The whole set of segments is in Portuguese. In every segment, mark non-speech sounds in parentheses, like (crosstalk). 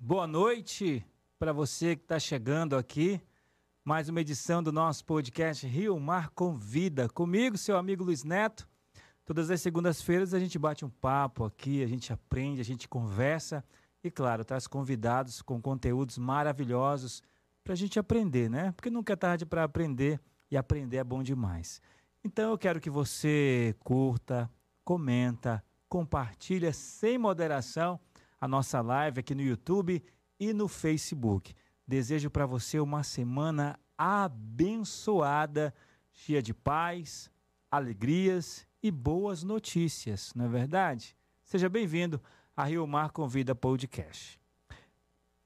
boa noite para você que está chegando aqui. Mais uma edição do nosso podcast Rio Mar Convida. Comigo, seu amigo Luiz Neto. Todas as segundas-feiras a gente bate um papo aqui, a gente aprende, a gente conversa e, claro, traz convidados com conteúdos maravilhosos para a gente aprender, né? Porque nunca é tarde para aprender e aprender é bom demais. Então eu quero que você curta, comenta, compartilha sem moderação a nossa live aqui no YouTube e no Facebook. Desejo para você uma semana abençoada, cheia de paz, alegrias e boas notícias, não é verdade? Seja bem-vindo a Rio Mar Convida Podcast.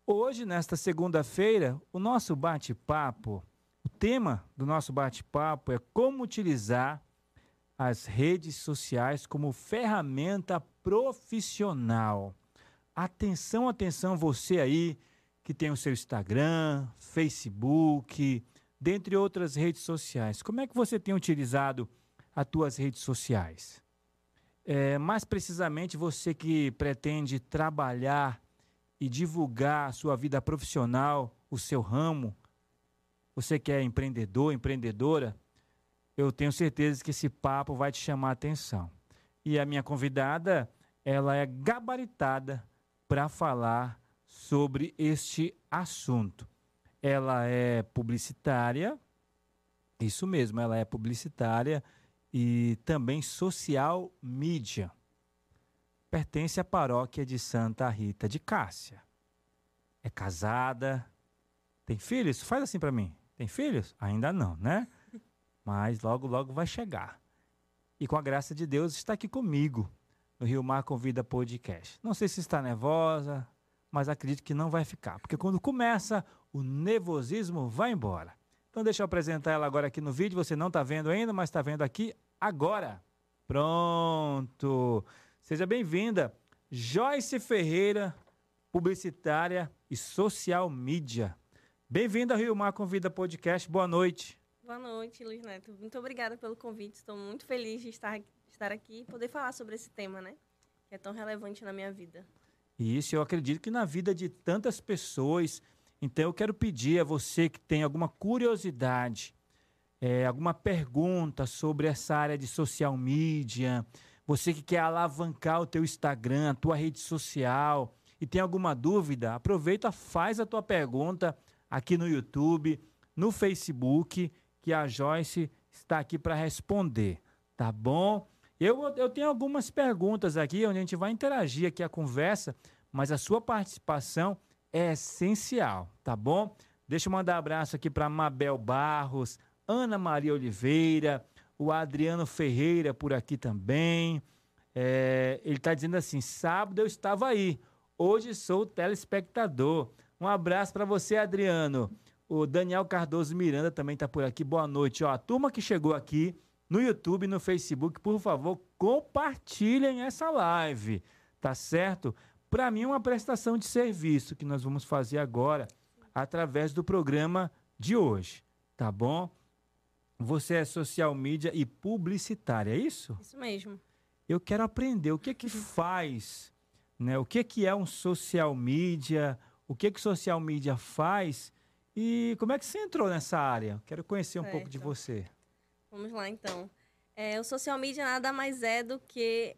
Hoje, nesta segunda-feira, o nosso bate-papo, o tema do nosso bate-papo é como utilizar as redes sociais como ferramenta profissional. Atenção, atenção, você aí que tem o seu Instagram, Facebook, dentre outras redes sociais. Como é que você tem utilizado as tuas redes sociais? É, mais precisamente, você que pretende trabalhar e divulgar a sua vida profissional, o seu ramo, você que é empreendedor, empreendedora, eu tenho certeza que esse papo vai te chamar a atenção. E a minha convidada, ela é gabaritada para falar sobre este assunto. Ela é publicitária, isso mesmo, ela é publicitária e também social mídia. Pertence à paróquia de Santa Rita de Cássia. É casada, tem filhos? Faz assim para mim. Tem filhos? Ainda não, né? (laughs) Mas logo, logo vai chegar. E com a graça de Deus está aqui comigo no Rio Mar Convida Podcast. Não sei se está nervosa, mas acredito que não vai ficar, porque quando começa, o nervosismo vai embora. Então deixa eu apresentar ela agora aqui no vídeo, você não está vendo ainda, mas está vendo aqui agora. Pronto! Seja bem-vinda, Joyce Ferreira, publicitária e social media. Bem-vinda ao Rio Mar Convida Podcast, boa noite. Boa noite, Luiz Neto. Muito obrigada pelo convite. Estou muito feliz de estar, estar aqui e poder falar sobre esse tema, né? Que é tão relevante na minha vida. Isso, eu acredito que na vida de tantas pessoas. Então, eu quero pedir a você que tem alguma curiosidade, é, alguma pergunta sobre essa área de social media, você que quer alavancar o teu Instagram, a tua rede social e tem alguma dúvida, aproveita, faz a tua pergunta aqui no YouTube, no Facebook que a Joyce está aqui para responder, tá bom? Eu, eu tenho algumas perguntas aqui onde a gente vai interagir aqui a conversa, mas a sua participação é essencial, tá bom? Deixa eu mandar um abraço aqui para Mabel Barros, Ana Maria Oliveira, o Adriano Ferreira por aqui também. É, ele está dizendo assim: sábado eu estava aí, hoje sou telespectador. Um abraço para você, Adriano. O Daniel Cardoso Miranda também está por aqui. Boa noite. Ó, a turma que chegou aqui no YouTube, no Facebook, por favor, compartilhem essa live, tá certo? Para mim, é uma prestação de serviço que nós vamos fazer agora através do programa de hoje, tá bom? Você é social media e publicitária, é isso? Isso mesmo. Eu quero aprender o que é que faz, né? O que é que é um social media? O que é que social media faz? E como é que você entrou nessa área? Quero conhecer um certo. pouco de você. Vamos lá, então. É, o social media nada mais é do que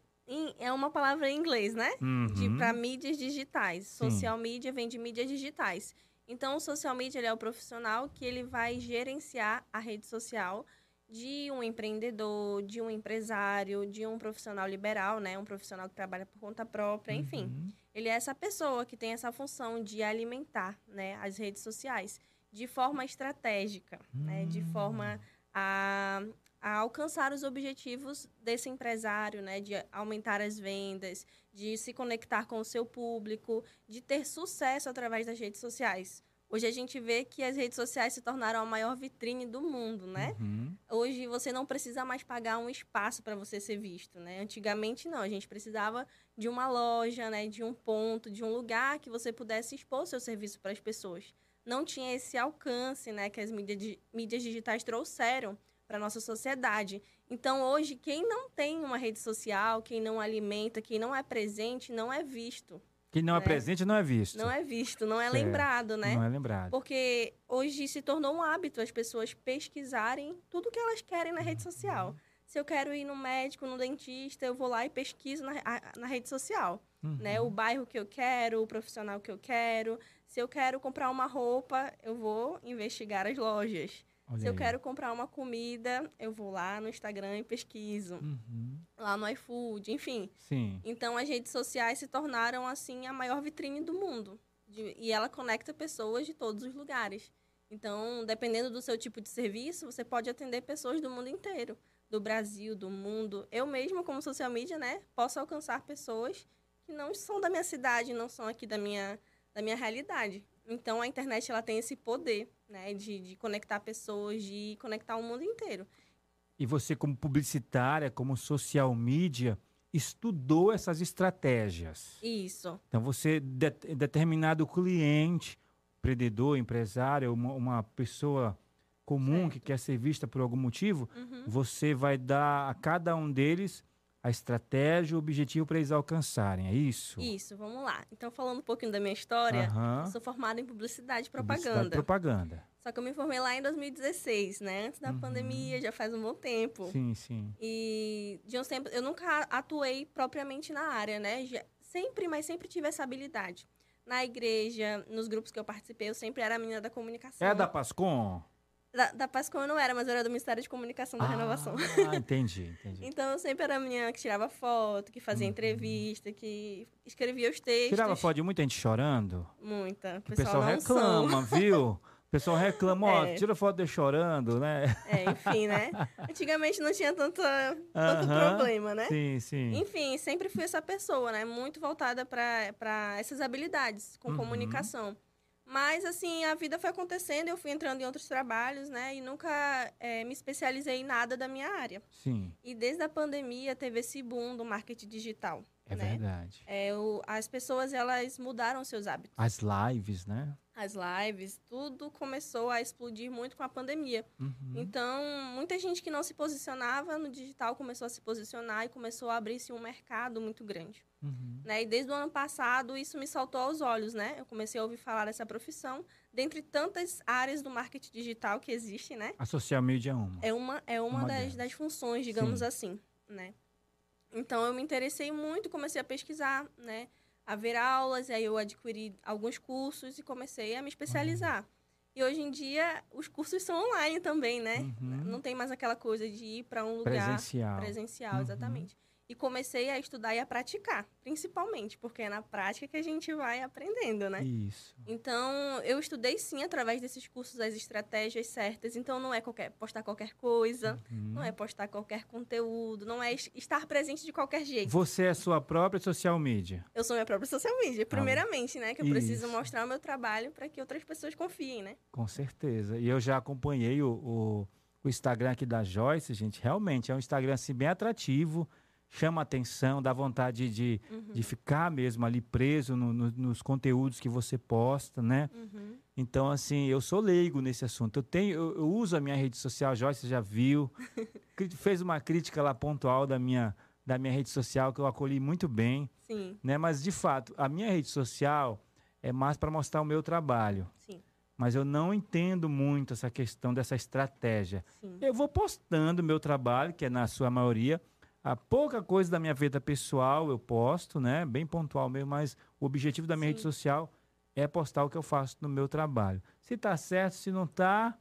é uma palavra em inglês, né? Uhum. Para mídias digitais. Social Sim. media vem de mídias digitais. Então, o social media é o profissional que ele vai gerenciar a rede social de um empreendedor, de um empresário, de um profissional liberal, né? Um profissional que trabalha por conta própria, enfim. Uhum. Ele é essa pessoa que tem essa função de alimentar, né, as redes sociais de forma estratégica, uhum. né? De forma a, a, alcançar os objetivos desse empresário, né? De aumentar as vendas, de se conectar com o seu público, de ter sucesso através das redes sociais. Hoje a gente vê que as redes sociais se tornaram a maior vitrine do mundo, né? Uhum. Hoje você não precisa mais pagar um espaço para você ser visto, né? Antigamente não, a gente precisava de uma loja, né, de um ponto, de um lugar que você pudesse expor seu serviço para as pessoas. Não tinha esse alcance, né, que as mídias, mídias digitais trouxeram para nossa sociedade. Então hoje quem não tem uma rede social, quem não alimenta, quem não é presente, não é visto. Quem não é, é presente não é visto. Não é visto, não é certo. lembrado, né? Não é lembrado. Porque hoje se tornou um hábito as pessoas pesquisarem tudo que elas querem na rede social. Se eu quero ir no médico, no dentista, eu vou lá e pesquiso na, na rede social. Uhum. Né? O bairro que eu quero, o profissional que eu quero. Se eu quero comprar uma roupa, eu vou investigar as lojas. Olha Se eu quero comprar uma comida, eu vou lá no Instagram e pesquiso. Uhum. Lá no iFood, enfim. Sim. Então, as redes sociais se tornaram, assim, a maior vitrine do mundo. De, e ela conecta pessoas de todos os lugares. Então, dependendo do seu tipo de serviço, você pode atender pessoas do mundo inteiro. Do Brasil, do mundo. Eu mesma, como social media, né? Posso alcançar pessoas que não são da minha cidade, não são aqui da minha, da minha realidade. Então, a internet, ela tem esse poder né? De, de conectar pessoas, de conectar o mundo inteiro. E você, como publicitária, como social media, estudou essas estratégias. Isso. Então, você, de, determinado cliente, empreendedor, empresário, uma, uma pessoa comum certo. que quer ser vista por algum motivo, uhum. você vai dar a cada um deles a estratégia, o objetivo para eles alcançarem, é isso? Isso, vamos lá. Então, falando um pouquinho da minha história, uhum. sou formada em publicidade e propaganda. Publicidade propaganda. Só que eu me formei lá em 2016, né? Antes da uhum. pandemia, já faz um bom tempo. Sim, sim. E de uns tempos, eu nunca atuei propriamente na área, né? Já, sempre, mas sempre tive essa habilidade. Na igreja, nos grupos que eu participei, eu sempre era a menina da comunicação. É da Pascom? Da, da Pascom eu não era, mas eu era do Ministério de Comunicação da ah, Renovação. Ah, (laughs) entendi, entendi. então eu sempre era a menina que tirava foto, que fazia uhum. entrevista, que escrevia os textos. Tirava foto de muita gente chorando? Muita. O pessoal, pessoal reclama, viu? O pessoal reclama, ó, (laughs) é. tira foto de chorando, né? É, enfim, né? (laughs) Antigamente não tinha tanto, tanto problema, né? Sim, sim. Enfim, sempre fui essa pessoa, né? Muito voltada para essas habilidades com uhum. comunicação. Mas, assim, a vida foi acontecendo, eu fui entrando em outros trabalhos, né? E nunca é, me especializei em nada da minha área. Sim. E desde a pandemia teve esse boom do marketing digital. É né? verdade. É, o, as pessoas, elas mudaram seus hábitos. As lives, né? As lives, tudo começou a explodir muito com a pandemia. Uhum. Então, muita gente que não se posicionava no digital começou a se posicionar e começou a abrir-se um mercado muito grande. Uhum. Né? E desde o ano passado, isso me saltou aos olhos, né? Eu comecei a ouvir falar dessa profissão, dentre tantas áreas do marketing digital que existem, né? A social media é uma. É uma, é uma, uma das, das funções, digamos Sim. assim, né? Então, eu me interessei muito, comecei a pesquisar, né? A ver aulas, aí eu adquiri alguns cursos e comecei a me especializar. Uhum. E hoje em dia, os cursos são online também, né? Uhum. Não tem mais aquela coisa de ir para um lugar presencial. Presencial, uhum. E comecei a estudar e a praticar, principalmente, porque é na prática que a gente vai aprendendo, né? Isso. Então, eu estudei sim através desses cursos as estratégias certas. Então, não é qualquer postar qualquer coisa, uhum. não é postar qualquer conteúdo, não é estar presente de qualquer jeito. Você é sua própria social media? Eu sou minha própria social media, primeiramente, né? Que eu Isso. preciso mostrar o meu trabalho para que outras pessoas confiem, né? Com certeza. E eu já acompanhei o, o, o Instagram aqui da Joyce, gente. Realmente é um Instagram assim, bem atrativo chama atenção, dá vontade de, uhum. de ficar mesmo ali preso no, no, nos conteúdos que você posta, né? Uhum. Então, assim, eu sou leigo nesse assunto. Eu tenho, eu, eu uso a minha rede social, Joyce já viu, (laughs) fez uma crítica lá pontual da minha, da minha rede social que eu acolhi muito bem, Sim. né? Mas de fato, a minha rede social é mais para mostrar o meu trabalho. Sim. Mas eu não entendo muito essa questão dessa estratégia. Sim. Eu vou postando o meu trabalho, que é na sua maioria, a pouca coisa da minha vida pessoal eu posto, né? Bem pontual mesmo, mas o objetivo da minha Sim. rede social é postar o que eu faço no meu trabalho. Se tá certo, se não tá,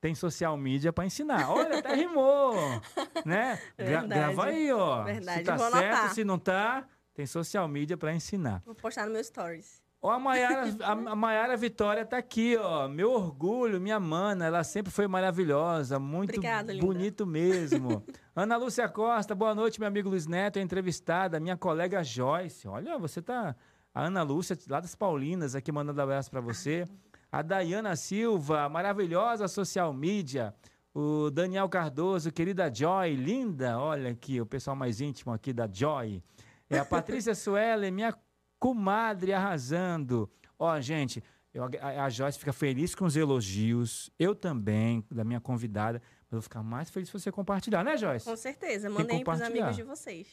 tem social media para ensinar. Olha, até rimou, (laughs) né? Gra grava aí, ó. Verdade. Se tá certo, se não tá, tem social media para ensinar. Vou postar no meu stories. Ó, a Maiara, (laughs) a, Maiara Vitória tá aqui, ó. Meu orgulho, minha mana, ela sempre foi maravilhosa, muito Obrigada, bonito mesmo. (laughs) Ana Lúcia Costa, boa noite, meu amigo Luiz Neto, entrevistada, minha colega Joyce. Olha, você tá. A Ana Lúcia, lá das Paulinas, aqui mandando um abraço para você. A Dayana Silva, maravilhosa social media. O Daniel Cardoso, querida Joy, linda. Olha aqui, o pessoal mais íntimo aqui da Joy. É a Patrícia (laughs) Suelen, minha comadre arrasando. Ó, gente, eu, a, a Joyce fica feliz com os elogios, eu também, da minha convidada, mas eu vou ficar mais feliz se você compartilhar, né, Joyce? Com certeza, mandem para os amigos de vocês.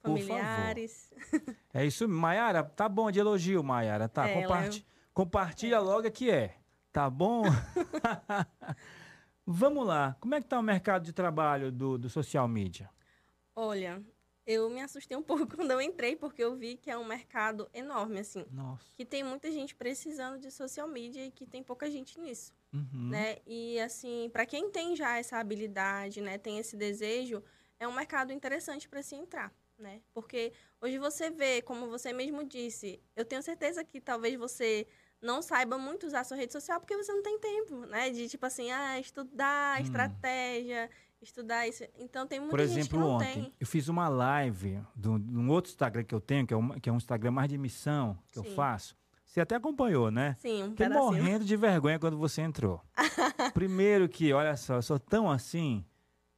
familiares. É isso, Maiara, tá bom de elogio, Maiara, tá? É, Comparti ela- Compartilha logo que é, tá bom? (laughs) Vamos lá, como é que tá o mercado de trabalho do, do social media? Olha, eu me assustei um (laughs) pouco quando eu entrei, porque eu vi que é um mercado enorme, assim. Nossa. Que tem muita gente precisando de social media e que tem pouca gente nisso, Uhum. né? E, assim, para quem tem já essa habilidade, né? Tem esse desejo, é um mercado interessante para se entrar, né? Porque hoje você vê, como você mesmo disse, eu tenho certeza que talvez você não saiba muito usar sua rede social porque você não tem tempo, né? De, tipo assim, ah, estudar, Hum. estratégia, estudar isso. Então, tem muita Por gente que exemplo, ontem tem. eu fiz uma live de um- outro Instagram que eu tenho, que é, um, que é um Instagram mais de missão que eu Sim. faço. Você até acompanhou, né? Sim, um Fiquei morrendo de vergonha quando você entrou. (laughs) Primeiro que, olha só, eu sou tão assim.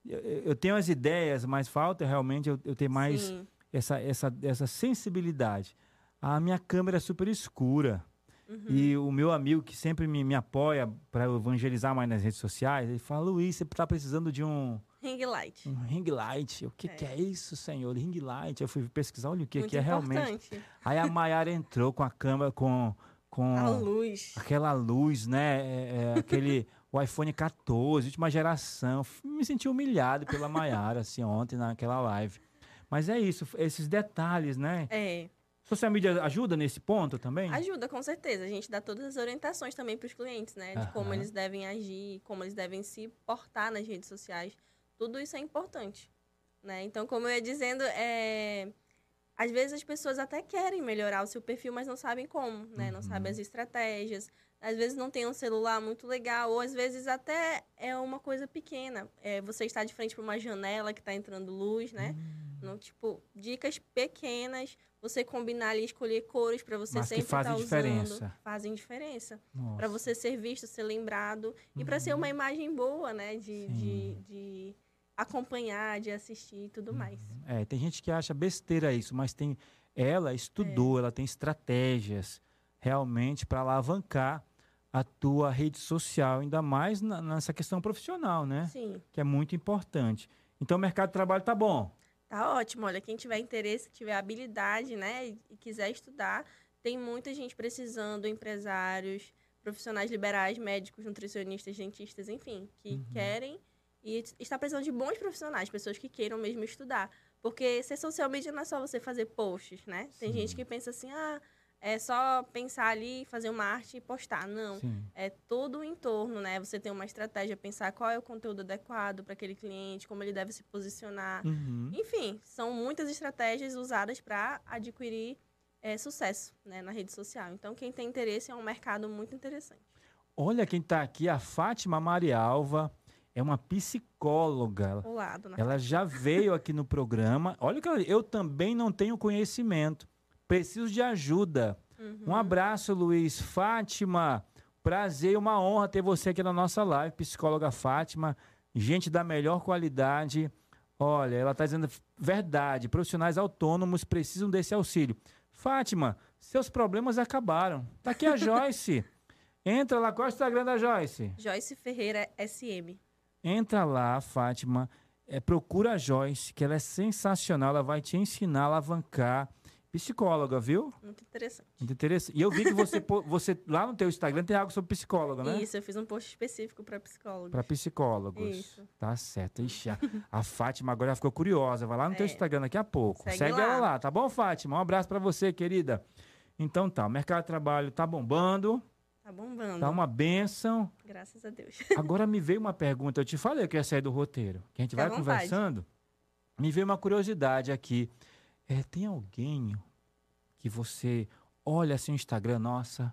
Eu, eu tenho as ideias, mas falta realmente eu, eu ter mais Sim. essa, essa, essa sensibilidade. A minha câmera é super escura. Uhum. E o meu amigo que sempre me, me apoia para evangelizar mais nas redes sociais, ele fala, Luiz, você está precisando de um, Ring light. um ring light. O que é. que é isso, senhor? Ring light. Eu fui pesquisar, olha o que, Muito que é realmente. Aí a Maiara entrou com a câmera, com, com A luz. aquela luz, né? É, é, aquele (laughs) o iPhone 14, última geração. Me senti humilhado pela Maiara, assim, ontem naquela live. Mas é isso, esses detalhes, né? É, Social media ajuda nesse ponto também? ajuda com certeza. A gente dá todas as orientações também para os clientes, né? De como eles devem agir, como eles devem se portar nas redes sociais. Tudo isso é importante, né? Então, como eu ia dizendo, é... às vezes as pessoas até querem melhorar o seu perfil, mas não sabem como, né? Não sabem Uhum. as estratégias. Às vezes não tem um celular muito legal, ou às vezes até é uma coisa pequena. É, você está de frente para uma janela que está entrando luz, né? Hum, Não, tipo, dicas pequenas, você combinar ali, escolher cores para você Mas sempre estar diferença. usando. Fazem diferença. Para você ser visto, ser lembrado. E para ser Uhum. uma imagem boa, né? De, de, de acompanhar, de assistir e tudo mais. É, tem gente que acha besteira isso, mas tem ela estudou, É. ela tem estratégias realmente para alavancar a tua rede social, ainda mais na- nessa questão profissional, né? Sim, Que é muito importante. Então o mercado de trabalho tá bom. Tá ótimo. Olha, quem tiver interesse, tiver habilidade, né? E quiser estudar, tem muita gente precisando, empresários, profissionais liberais, médicos, nutricionistas, dentistas, enfim, que Uhum. querem e está precisando de bons profissionais, pessoas que queiram mesmo estudar. Porque ser social media não é só você fazer posts, né? Tem Sim. gente que pensa assim, ah, é só pensar ali, fazer uma arte e postar. Não. Sim. É todo o entorno, né? Você tem uma estratégia, pensar qual é o conteúdo adequado para aquele cliente, como ele deve se posicionar. Uhum. Enfim, são muitas estratégias usadas para adquirir é, sucesso né, na rede social. Então, quem tem interesse é um mercado muito interessante. Olha quem está aqui, a Fátima Marialva. É uma psicóloga. Lado, né? Ela já veio aqui no programa. Olha o que eu também não tenho conhecimento. Preciso de ajuda. Uhum. Um abraço, Luiz. Fátima, prazer e uma honra ter você aqui na nossa live, psicóloga Fátima. Gente da melhor qualidade. Olha, ela está dizendo verdade. Profissionais autônomos precisam desse auxílio. Fátima, seus problemas acabaram. Tá aqui a (laughs) Joyce. Entra lá, qual é o Instagram da Joyce? Joyce Ferreira SM. Entra lá, Fátima, é, procura a Joyce, que ela é sensacional, ela vai te ensinar a alavancar. Psicóloga, viu? Muito interessante. Muito interessante. E eu vi que você, você lá no teu Instagram tem algo sobre psicóloga, né? Isso, eu fiz um post específico para psicólogos. Para psicólogos. Isso. Tá certo. Ixi, a, a Fátima agora ficou curiosa. Vai lá no teu É. Instagram daqui a pouco. Segue, Segue ela lá. lá, tá bom, Fátima? Um abraço para você, querida. Então tá, o mercado de trabalho tá bombando, Tá bombando. tá uma benção. Graças a Deus. (laughs) Agora me veio uma pergunta, eu te falei que eu ia sair do roteiro, que a gente Fica vai conversando. Me veio uma curiosidade aqui. É, tem alguém que você olha assim no Instagram, nossa,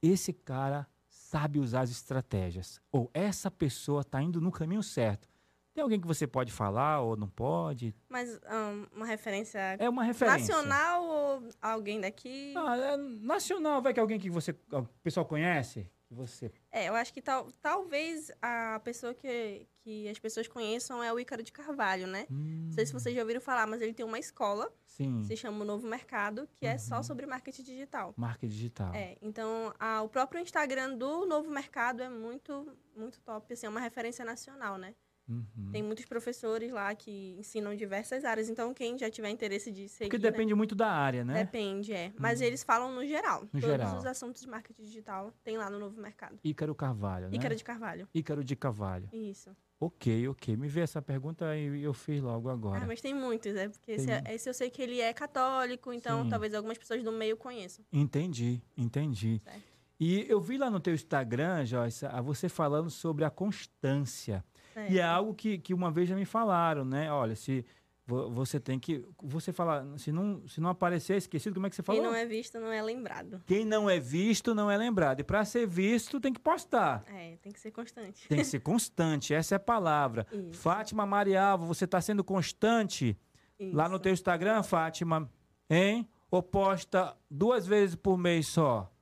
esse cara sabe usar as estratégias. Ou essa pessoa está indo no caminho certo. Tem alguém que você pode falar ou não pode? Mas ahn, uma referência É uma referência. nacional ou alguém daqui? Ah, é nacional, vai que alguém que você, o pessoal conhece? Que você É, eu acho que tal, talvez a pessoa que, que as pessoas conheçam é o Ícaro de Carvalho, né? Não sei se vocês já ouviram falar, mas ele tem uma escola, Sim, se chama o Novo Mercado, que é só Uhum. sobre marketing digital. marca digital. É, então a- o próprio Instagram do Novo Mercado é muito, muito top, assim, é uma referência nacional, né? Uhum. Tem muitos professores lá que ensinam diversas áreas. Então, quem já tiver interesse de seguir... Porque depende né? muito da área, né? Depende, é. Mas uhum. eles falam no geral. No Todos geral. os assuntos de marketing digital tem lá no Novo Mercado. Ícaro Carvalho, né? Ícaro de Carvalho. Ícaro de Carvalho. Isso. Ok, ok. Me vê essa pergunta e eu fiz logo agora. Ah, mas tem muitos, é Porque tem... esse, é, esse, eu sei que ele é católico, então Sim. talvez algumas pessoas do meio conheçam. Entendi, entendi. Certo. E eu vi lá no teu Instagram, Joyce, você falando sobre a constância. É. E é algo que, que uma vez já me falaram, né? Olha, se você tem que. Você fala, se não, se não aparecer é esquecido, como é que você falou? Quem não é visto não é lembrado. Quem não é visto não é lembrado. E para ser visto tem que postar. É, tem que ser constante. Tem que ser (laughs) constante, essa é a palavra. Isso. Fátima Marialva, você está sendo constante Isso. lá no teu Instagram, Fátima, hein? Ou posta duas vezes por mês só?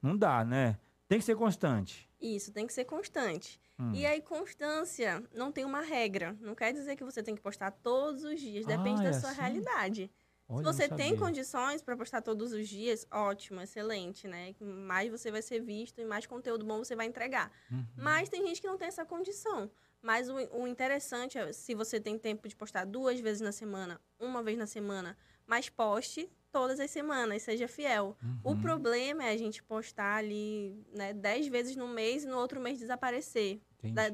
Não dá, né? Tem que ser constante. Isso, tem que ser constante. Hum. E aí, constância não tem uma regra. Não quer dizer que você tem que postar todos os dias. Depende ah, da é sua assim? realidade. Olha, Se você tem condições para postar todos os dias, ótimo, excelente, né? Mais você vai ser visto e mais conteúdo bom você vai entregar. Uhum. Mas tem gente que não tem essa condição. Mas o, o interessante é, se você tem tempo de postar duas vezes na semana, uma vez na semana, mas poste todas as semanas, seja fiel. Uhum. O problema é a gente postar ali, né, dez vezes no mês e no outro mês desaparecer.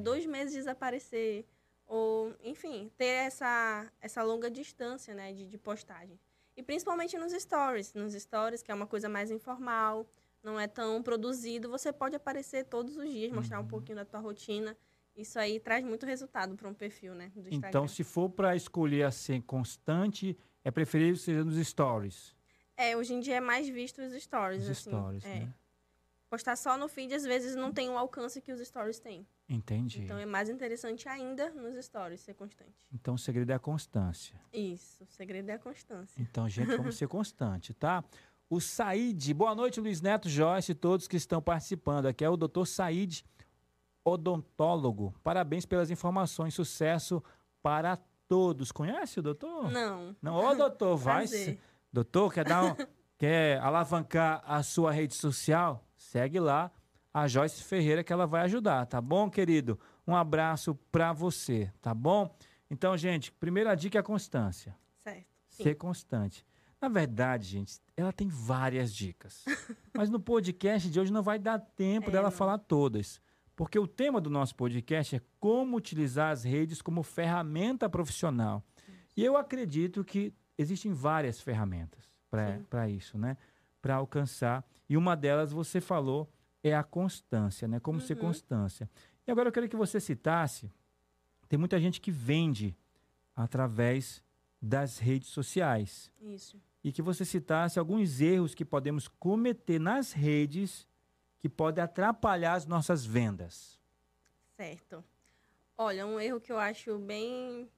Dois meses desaparecer. Ou, enfim, ter essa, essa longa distância, né, de, de postagem. E principalmente nos stories. Nos stories, que é uma coisa mais informal, não é tão produzido, você pode aparecer todos os dias, mostrar uhum. um pouquinho da tua rotina. Isso aí traz muito resultado para um perfil, né? então, se for para escolher assim constante, é preferível seja nos stories. É, hoje em dia é mais visto os stories. Os assim, stories, é. né? Postar só no feed, às vezes, não tem o alcance que os stories têm. Entendi. Então é mais interessante ainda nos stories ser constante. Então o segredo é a constância. Isso, o segredo é a constância. Então, gente, vamos (laughs) ser constante, tá? O Said, boa noite, Luiz Neto, Joyce e todos que estão participando. Aqui é o doutor Said, odontólogo. Parabéns pelas informações, sucesso para todos. Conhece o doutor? Não. Não, ô doutor, (laughs) vai. Doutor, quer dar um, (laughs) quer alavancar a sua rede social? Segue lá a Joyce Ferreira que ela vai ajudar, tá bom, querido? Um abraço para você, tá bom? Então, gente, primeira dica é a constância. Certo. Sim. Ser constante. Na verdade, gente, ela tem várias dicas. (laughs) Mas no podcast de hoje não vai dar tempo é, dela não. falar todas. Porque o tema do nosso podcast é como utilizar as redes como ferramenta profissional. E eu acredito que existem várias ferramentas para isso, né? Para alcançar. E uma delas você falou é a constância, né? Como uhum. ser constância. E agora eu queria que você citasse. Tem muita gente que vende através das redes sociais. Isso. E que você citasse alguns erros que podemos cometer nas redes que pode atrapalhar as nossas vendas? Certo. Olha, um erro que eu acho bem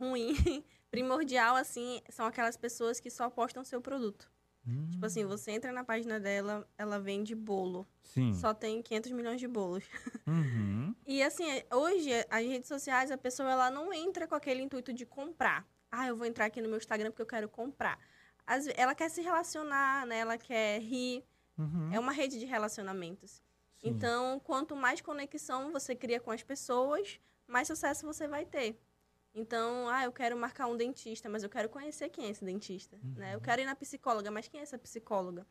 ruim, (laughs) primordial, assim, são aquelas pessoas que só postam seu produto. Hum. Tipo assim, você entra na página dela, ela vende bolo. Sim. Só tem 500 milhões de bolos. (laughs) Uhum. e assim, hoje, as redes sociais, a pessoa ela não entra com aquele intuito de comprar. Ah, eu vou entrar aqui no meu Instagram porque eu quero comprar. As, ela quer se relacionar, né? Ela quer rir. Uhum. É uma rede de relacionamentos. Sim. Então, quanto mais conexão você cria com as pessoas, mais sucesso você vai ter. Então, ah, eu quero marcar um dentista, mas eu quero conhecer quem é esse dentista. Uhum. Né? Eu quero ir na psicóloga, mas quem é essa psicóloga?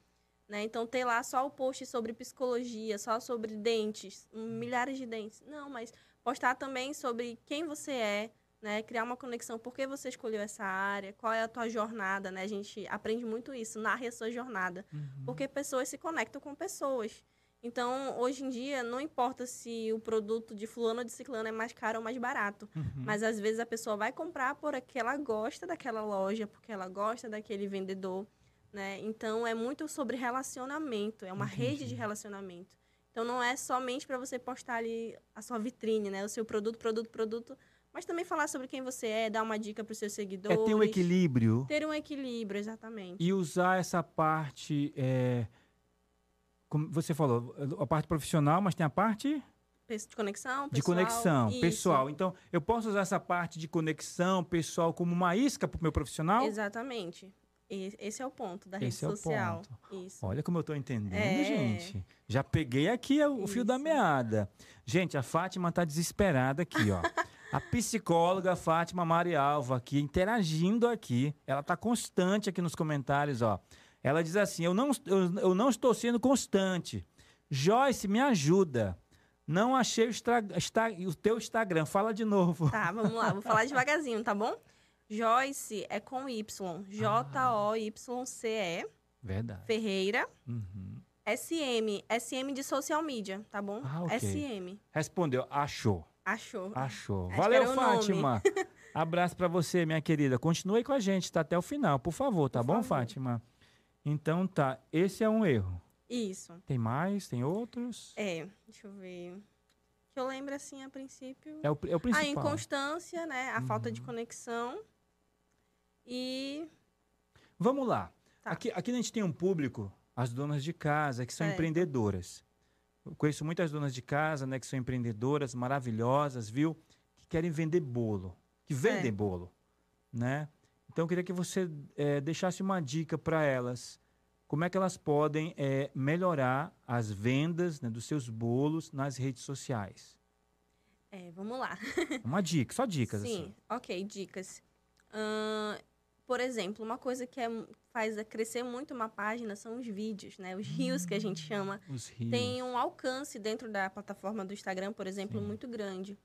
Né? Então, ter lá só o post sobre psicologia, só sobre dentes, milhares de dentes. Não, mas postar também sobre quem você é, né? Criar uma conexão, por que você escolheu essa área, qual é a tua jornada, né? A gente aprende muito isso, narre a sua jornada. Uhum. Porque pessoas se conectam com pessoas. Então, hoje em dia, não importa se o produto de fulano ou de ciclano é mais caro ou mais barato. Uhum. Mas, às vezes, a pessoa vai comprar porque ela gosta daquela loja, porque ela gosta daquele vendedor, né? Então, é muito sobre relacionamento. É uma Entendi. rede de relacionamento. Então, não é somente para você postar ali a sua vitrine, né? O seu produto, produto, produto mas também falar sobre quem você é, dar uma dica para os seus seguidores. É ter um equilíbrio. Ter um equilíbrio, exatamente. E usar essa parte, é, como você falou, a parte profissional, mas tem a parte de conexão, pessoal. De conexão, Isso. pessoal. Então, eu posso usar essa parte de conexão pessoal como uma isca para o meu profissional? Exatamente. Esse é o ponto da rede Esse social. É o ponto. Isso. Olha como eu estou entendendo, é. gente. Já peguei aqui o Isso. fio da meada. Gente, a Fátima está desesperada aqui, ó. (laughs) A psicóloga Fátima Marialva aqui, interagindo aqui. Ela tá constante aqui nos comentários, ó. Ela diz assim: eu não, eu, eu não estou sendo constante. Joyce, me ajuda. Não achei o, extra, o teu Instagram. Fala de novo. Tá, vamos lá. Vou falar devagarzinho, tá bom? Joyce é com Y. J-O-Y-C-E. Verdade. Ferreira. Uhum. SM. SM de social media, tá bom? Ah, ok. SM. Respondeu, achou. Achou. Achou. Acho Valeu. Fátima. (laughs) Abraço pra você, minha querida. Continue com a gente, tá até o final, por favor, tá Por bom, favor. Fátima? Então tá, esse é um erro. Isso. Tem mais? Tem outros? É, deixa eu ver. Que eu lembro assim a princípio. É o, é o A principal. inconstância, né? A falta de Uhum. conexão. E. Vamos lá. Tá. Aqui, aqui a gente tem um público, as donas de casa, que são Certo. empreendedoras. Eu conheço muitas donas de casa, né, que são empreendedoras maravilhosas, viu? Que querem vender bolo, que vendem Certo. bolo, né? Então eu queria que você eh, deixasse uma dica para elas. Como é que elas podem eh, melhorar as vendas né, dos seus bolos nas redes sociais? É, vamos lá. Uma dica, só dicas. Sim, assim. ok, dicas. Ahn, por exemplo, uma coisa que é, faz crescer muito uma página são os vídeos, né? Os rios que a gente chama. Os rios. Tem um alcance dentro da plataforma do Instagram, por exemplo, Sim. muito grande.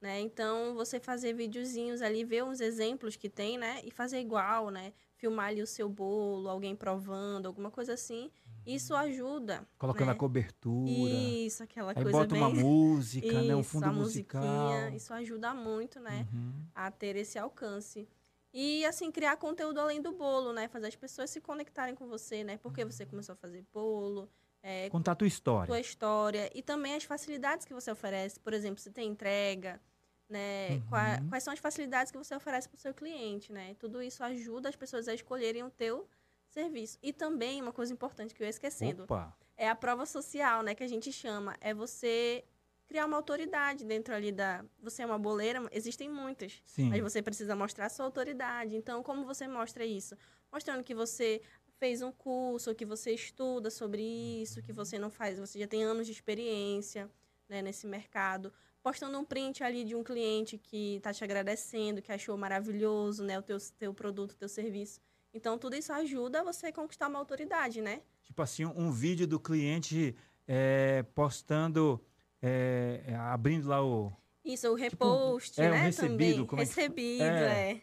Né? Então, você fazer videozinhos ali, ver uns exemplos que tem, né? E fazer igual, né? Filmar ali o seu bolo, alguém provando, alguma coisa assim. Isso ajuda. Colocando né? a cobertura. Isso, aquela Aí coisa bota bem... uma música, né? Um (laughs) Isso, fundo musical. Isso ajuda muito, né? Uhum. a ter esse alcance. E, assim, criar conteúdo além do bolo, né? Fazer as pessoas se conectarem com você, né? Por que você começou a fazer bolo, é, Contar a tua história. tua história. E também as facilidades que você oferece. Por exemplo, se tem entrega, né? Qua- Uhum. Quais são as facilidades que você oferece para o seu cliente, né? Tudo isso ajuda as pessoas a escolherem o teu serviço. E também, uma coisa importante que eu ia esquecendo, Opa. é a prova social, né? Que a gente chama. É você criar uma autoridade dentro ali da... Você é uma boleira, existem muitas. Sim. Mas você precisa mostrar a sua autoridade. Então, como você mostra isso? Mostrando que você fez um curso, que você estuda sobre isso, que você não faz, você já tem anos de experiência né, nesse mercado. Postando um print ali de um cliente que está te agradecendo, que achou maravilhoso né, o teu, teu produto, o teu serviço. Então, tudo isso ajuda você a conquistar uma autoridade, né? Tipo assim, um vídeo do cliente é, postando, é, é, abrindo lá o. Isso, o repost, é, o né? recebido, também. é recebido, É. é.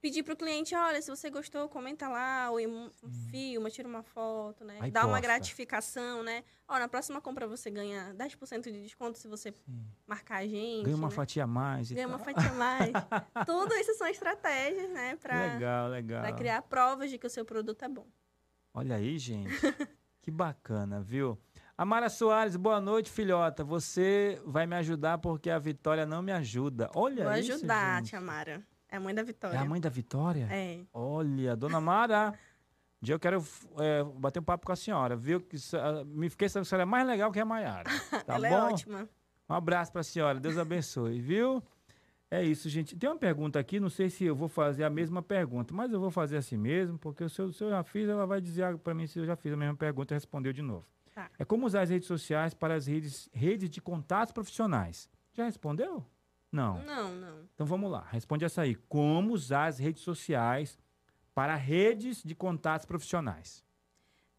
Pedir pro cliente, olha, se você gostou, comenta lá, ou em- filma, tira uma foto, né? Aí Dá uma posta. gratificação, né? Ó, na próxima compra você ganha 10% de desconto se você marcar a gente. Ganha uma né? fatia a mais. Ganha uma fatia a mais. (laughs) Tudo isso são estratégias, né? Pra, Legal, legal. pra criar provas de que o seu produto é bom. Olha aí, gente. (laughs) que bacana, viu? Amara Soares, boa noite, filhota. Você vai me ajudar porque a Vitória não me ajuda. Olha Vou isso, ajudar, gente. tia Mara. É a mãe da Vitória. É a mãe da Vitória? É. Olha, dona Mara. Um dia eu quero é, bater um papo com a senhora, viu? Que ah, me fiquei sabendo que a senhora é mais legal que a Maiara. (laughs) Tá Ela bom? é ótima. Um abraço para a senhora, Deus abençoe, viu? É isso, gente. Tem uma pergunta aqui, não sei se eu vou fazer a mesma pergunta, mas eu vou fazer assim mesmo, porque se eu, se eu já fiz, ela vai dizer para mim se eu já fiz a mesma pergunta e respondeu de novo. Tá. É como usar as redes sociais para as redes, redes de contatos profissionais. Já respondeu? Não. Não, não. Então vamos lá, responde essa aí. Como usar as redes sociais para redes de contatos profissionais?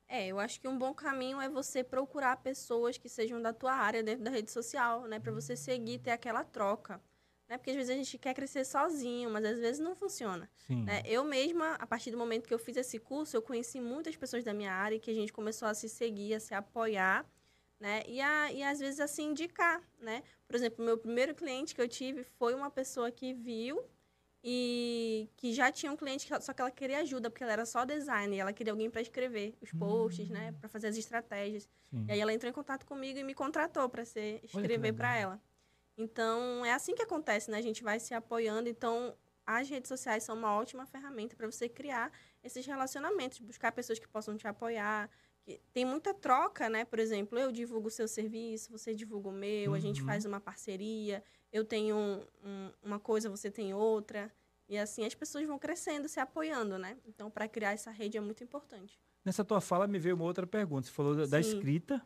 É, eu acho que um bom caminho é você procurar pessoas que sejam da tua área dentro da rede social, né? Pra você seguir, ter aquela troca. Né? Porque às vezes a gente quer crescer sozinho, mas às vezes não funciona. Né? Eu mesma, a partir do momento que eu fiz esse curso, eu conheci muitas pessoas da minha área que a gente começou a se seguir, a se apoiar, né? E, a, e às vezes a se indicar, né? Por exemplo, meu primeiro cliente que eu tive foi uma pessoa que viu e que já tinha um cliente, que- só que ela queria ajuda, porque ela era só designer, e ela queria alguém para escrever os posts, né? Para fazer as estratégias. Sim. E aí ela entrou em contato comigo e me contratou para ser escrever para ela. Então, é assim que acontece, né? A gente vai se apoiando. Então, as redes sociais são uma ótima ferramenta para você criar esses relacionamentos, buscar pessoas que possam te apoiar. Que tem muita troca, né? Por exemplo, eu divulgo o seu serviço, você divulga o meu, a gente Uhum. faz uma parceria, eu tenho um- um- uma coisa, você tem outra. E assim as pessoas vão crescendo, se apoiando, né? Então, para criar essa rede é muito importante. Nessa tua fala me veio uma outra pergunta. Você falou da, da escrita.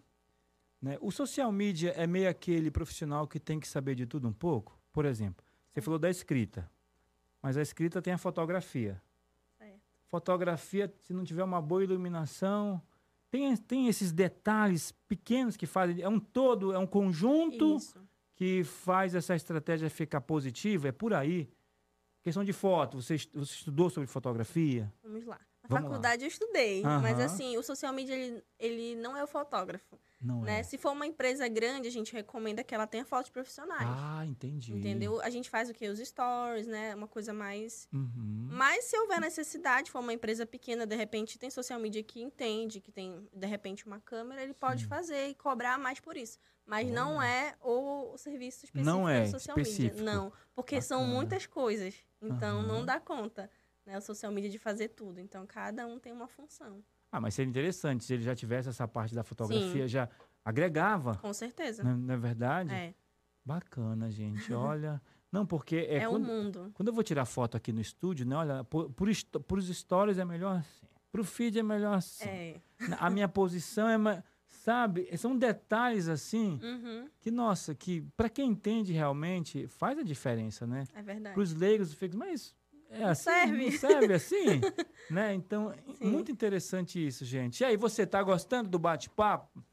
Né? O social media é meio aquele profissional que tem que saber de tudo um pouco? Por exemplo, Você falou da escrita, mas a escrita tem a fotografia. Certo. Fotografia, se não tiver uma boa iluminação, tem, tem esses detalhes pequenos que fazem. É um todo, é um conjunto Isso. que faz essa estratégia ficar positiva. É por aí. Questão de foto, você, você estudou sobre fotografia? Vamos lá. Na Vamos lá. faculdade eu estudei, mas Aham. assim, o social media ele, ele não é o fotógrafo, Não né? é. Se for uma empresa grande, a gente recomenda que ela tenha fotos profissionais. Ah, entendi. Entendeu? A gente faz o que? Os stories, né? Uma coisa mais. Uhum. Mas se houver necessidade, for uma empresa pequena, de repente tem social media que entende, que tem, de repente, uma câmera, ele pode Sim. fazer e cobrar mais por isso. Mas não Olha. é o, serviço específico Não é do social específico. media. Não, porque são Bacana. muitas coisas. Então Aham. não dá conta, né? O social media de fazer tudo. Então cada um tem uma função. Ah, mas seria interessante se ele já tivesse essa parte da fotografia, já agregava, Com certeza. não, não é verdade? É. Bacana, gente. (laughs) Olha. Não, porque é, É, o quando, mundo. quando eu vou tirar foto aqui no estúdio, né? Olha, por, por, histó- pros stories é melhor assim. Pro feed é melhor assim. É. A minha posição é mais. Sabe? São detalhes assim Uhum, que, nossa, que para quem entende realmente faz a diferença, né? é verdade. Para os leigos, fica, mas é assim, serve. não serve assim, (laughs) né? Então, Sim. muito interessante isso, gente. E aí, você tá gostando do bate-papo?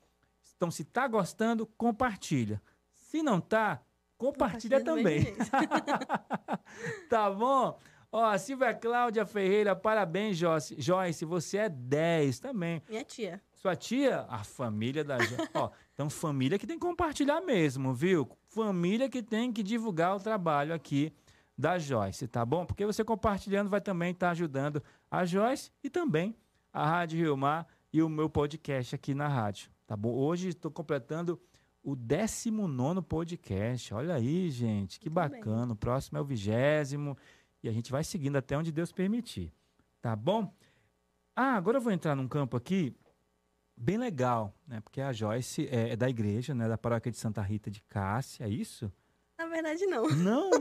Então, se tá gostando, compartilha. Se não tá, compartilha, Compartilha também. (laughs) tá bom? Ó, a Silvia Cláudia Ferreira, parabéns, Joyce. Joyce, você é 10 também. Minha tia. Sua tia, a família da Jo- Ó, então família que tem que compartilhar mesmo, viu? Família que tem que divulgar o trabalho aqui da Joyce, tá bom? Porque você compartilhando vai também estar ajudando a Joyce e também a Rádio Rio Mar e o meu podcast aqui na rádio, tá bom? Hoje estou completando o 19 podcast. Olha aí, gente, que Muito bem. bacana. O próximo é o vigésimo e a gente vai seguindo até onde Deus permitir, tá bom? Ah, agora eu vou entrar num campo aqui bem legal, né? Porque a Joyce é, é da igreja, né? Da paróquia de Santa Rita de Cássia, é isso? Na verdade, não. Não, (laughs)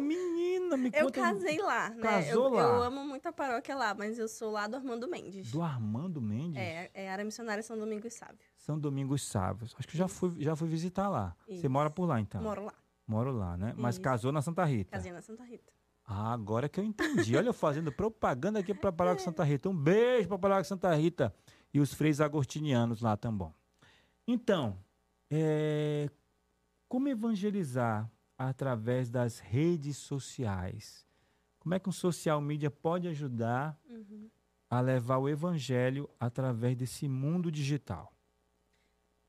menina, me Eu conta casei lá, né? Casou eu, lá? eu amo muito a paróquia lá, mas eu sou lá do Armando Mendes. do Armando Mendes, É, é área missionária São Domingos Sábio. São Domingos Sábios. Acho que já fui, já fui visitar lá. Você Isso. mora por lá, então? Moro lá. Moro lá, né? Mas Isso. casou na Santa Rita. Casei na Santa Rita. Ah, agora que eu entendi. Olha, eu fazendo propaganda aqui para a Paróquia Santa Rita. Um beijo para a Paróquia Santa Rita e os freios agostinianos lá também. Então, é, como evangelizar através das redes sociais? Como é que um social media pode ajudar Uhum. a levar o evangelho através desse mundo digital?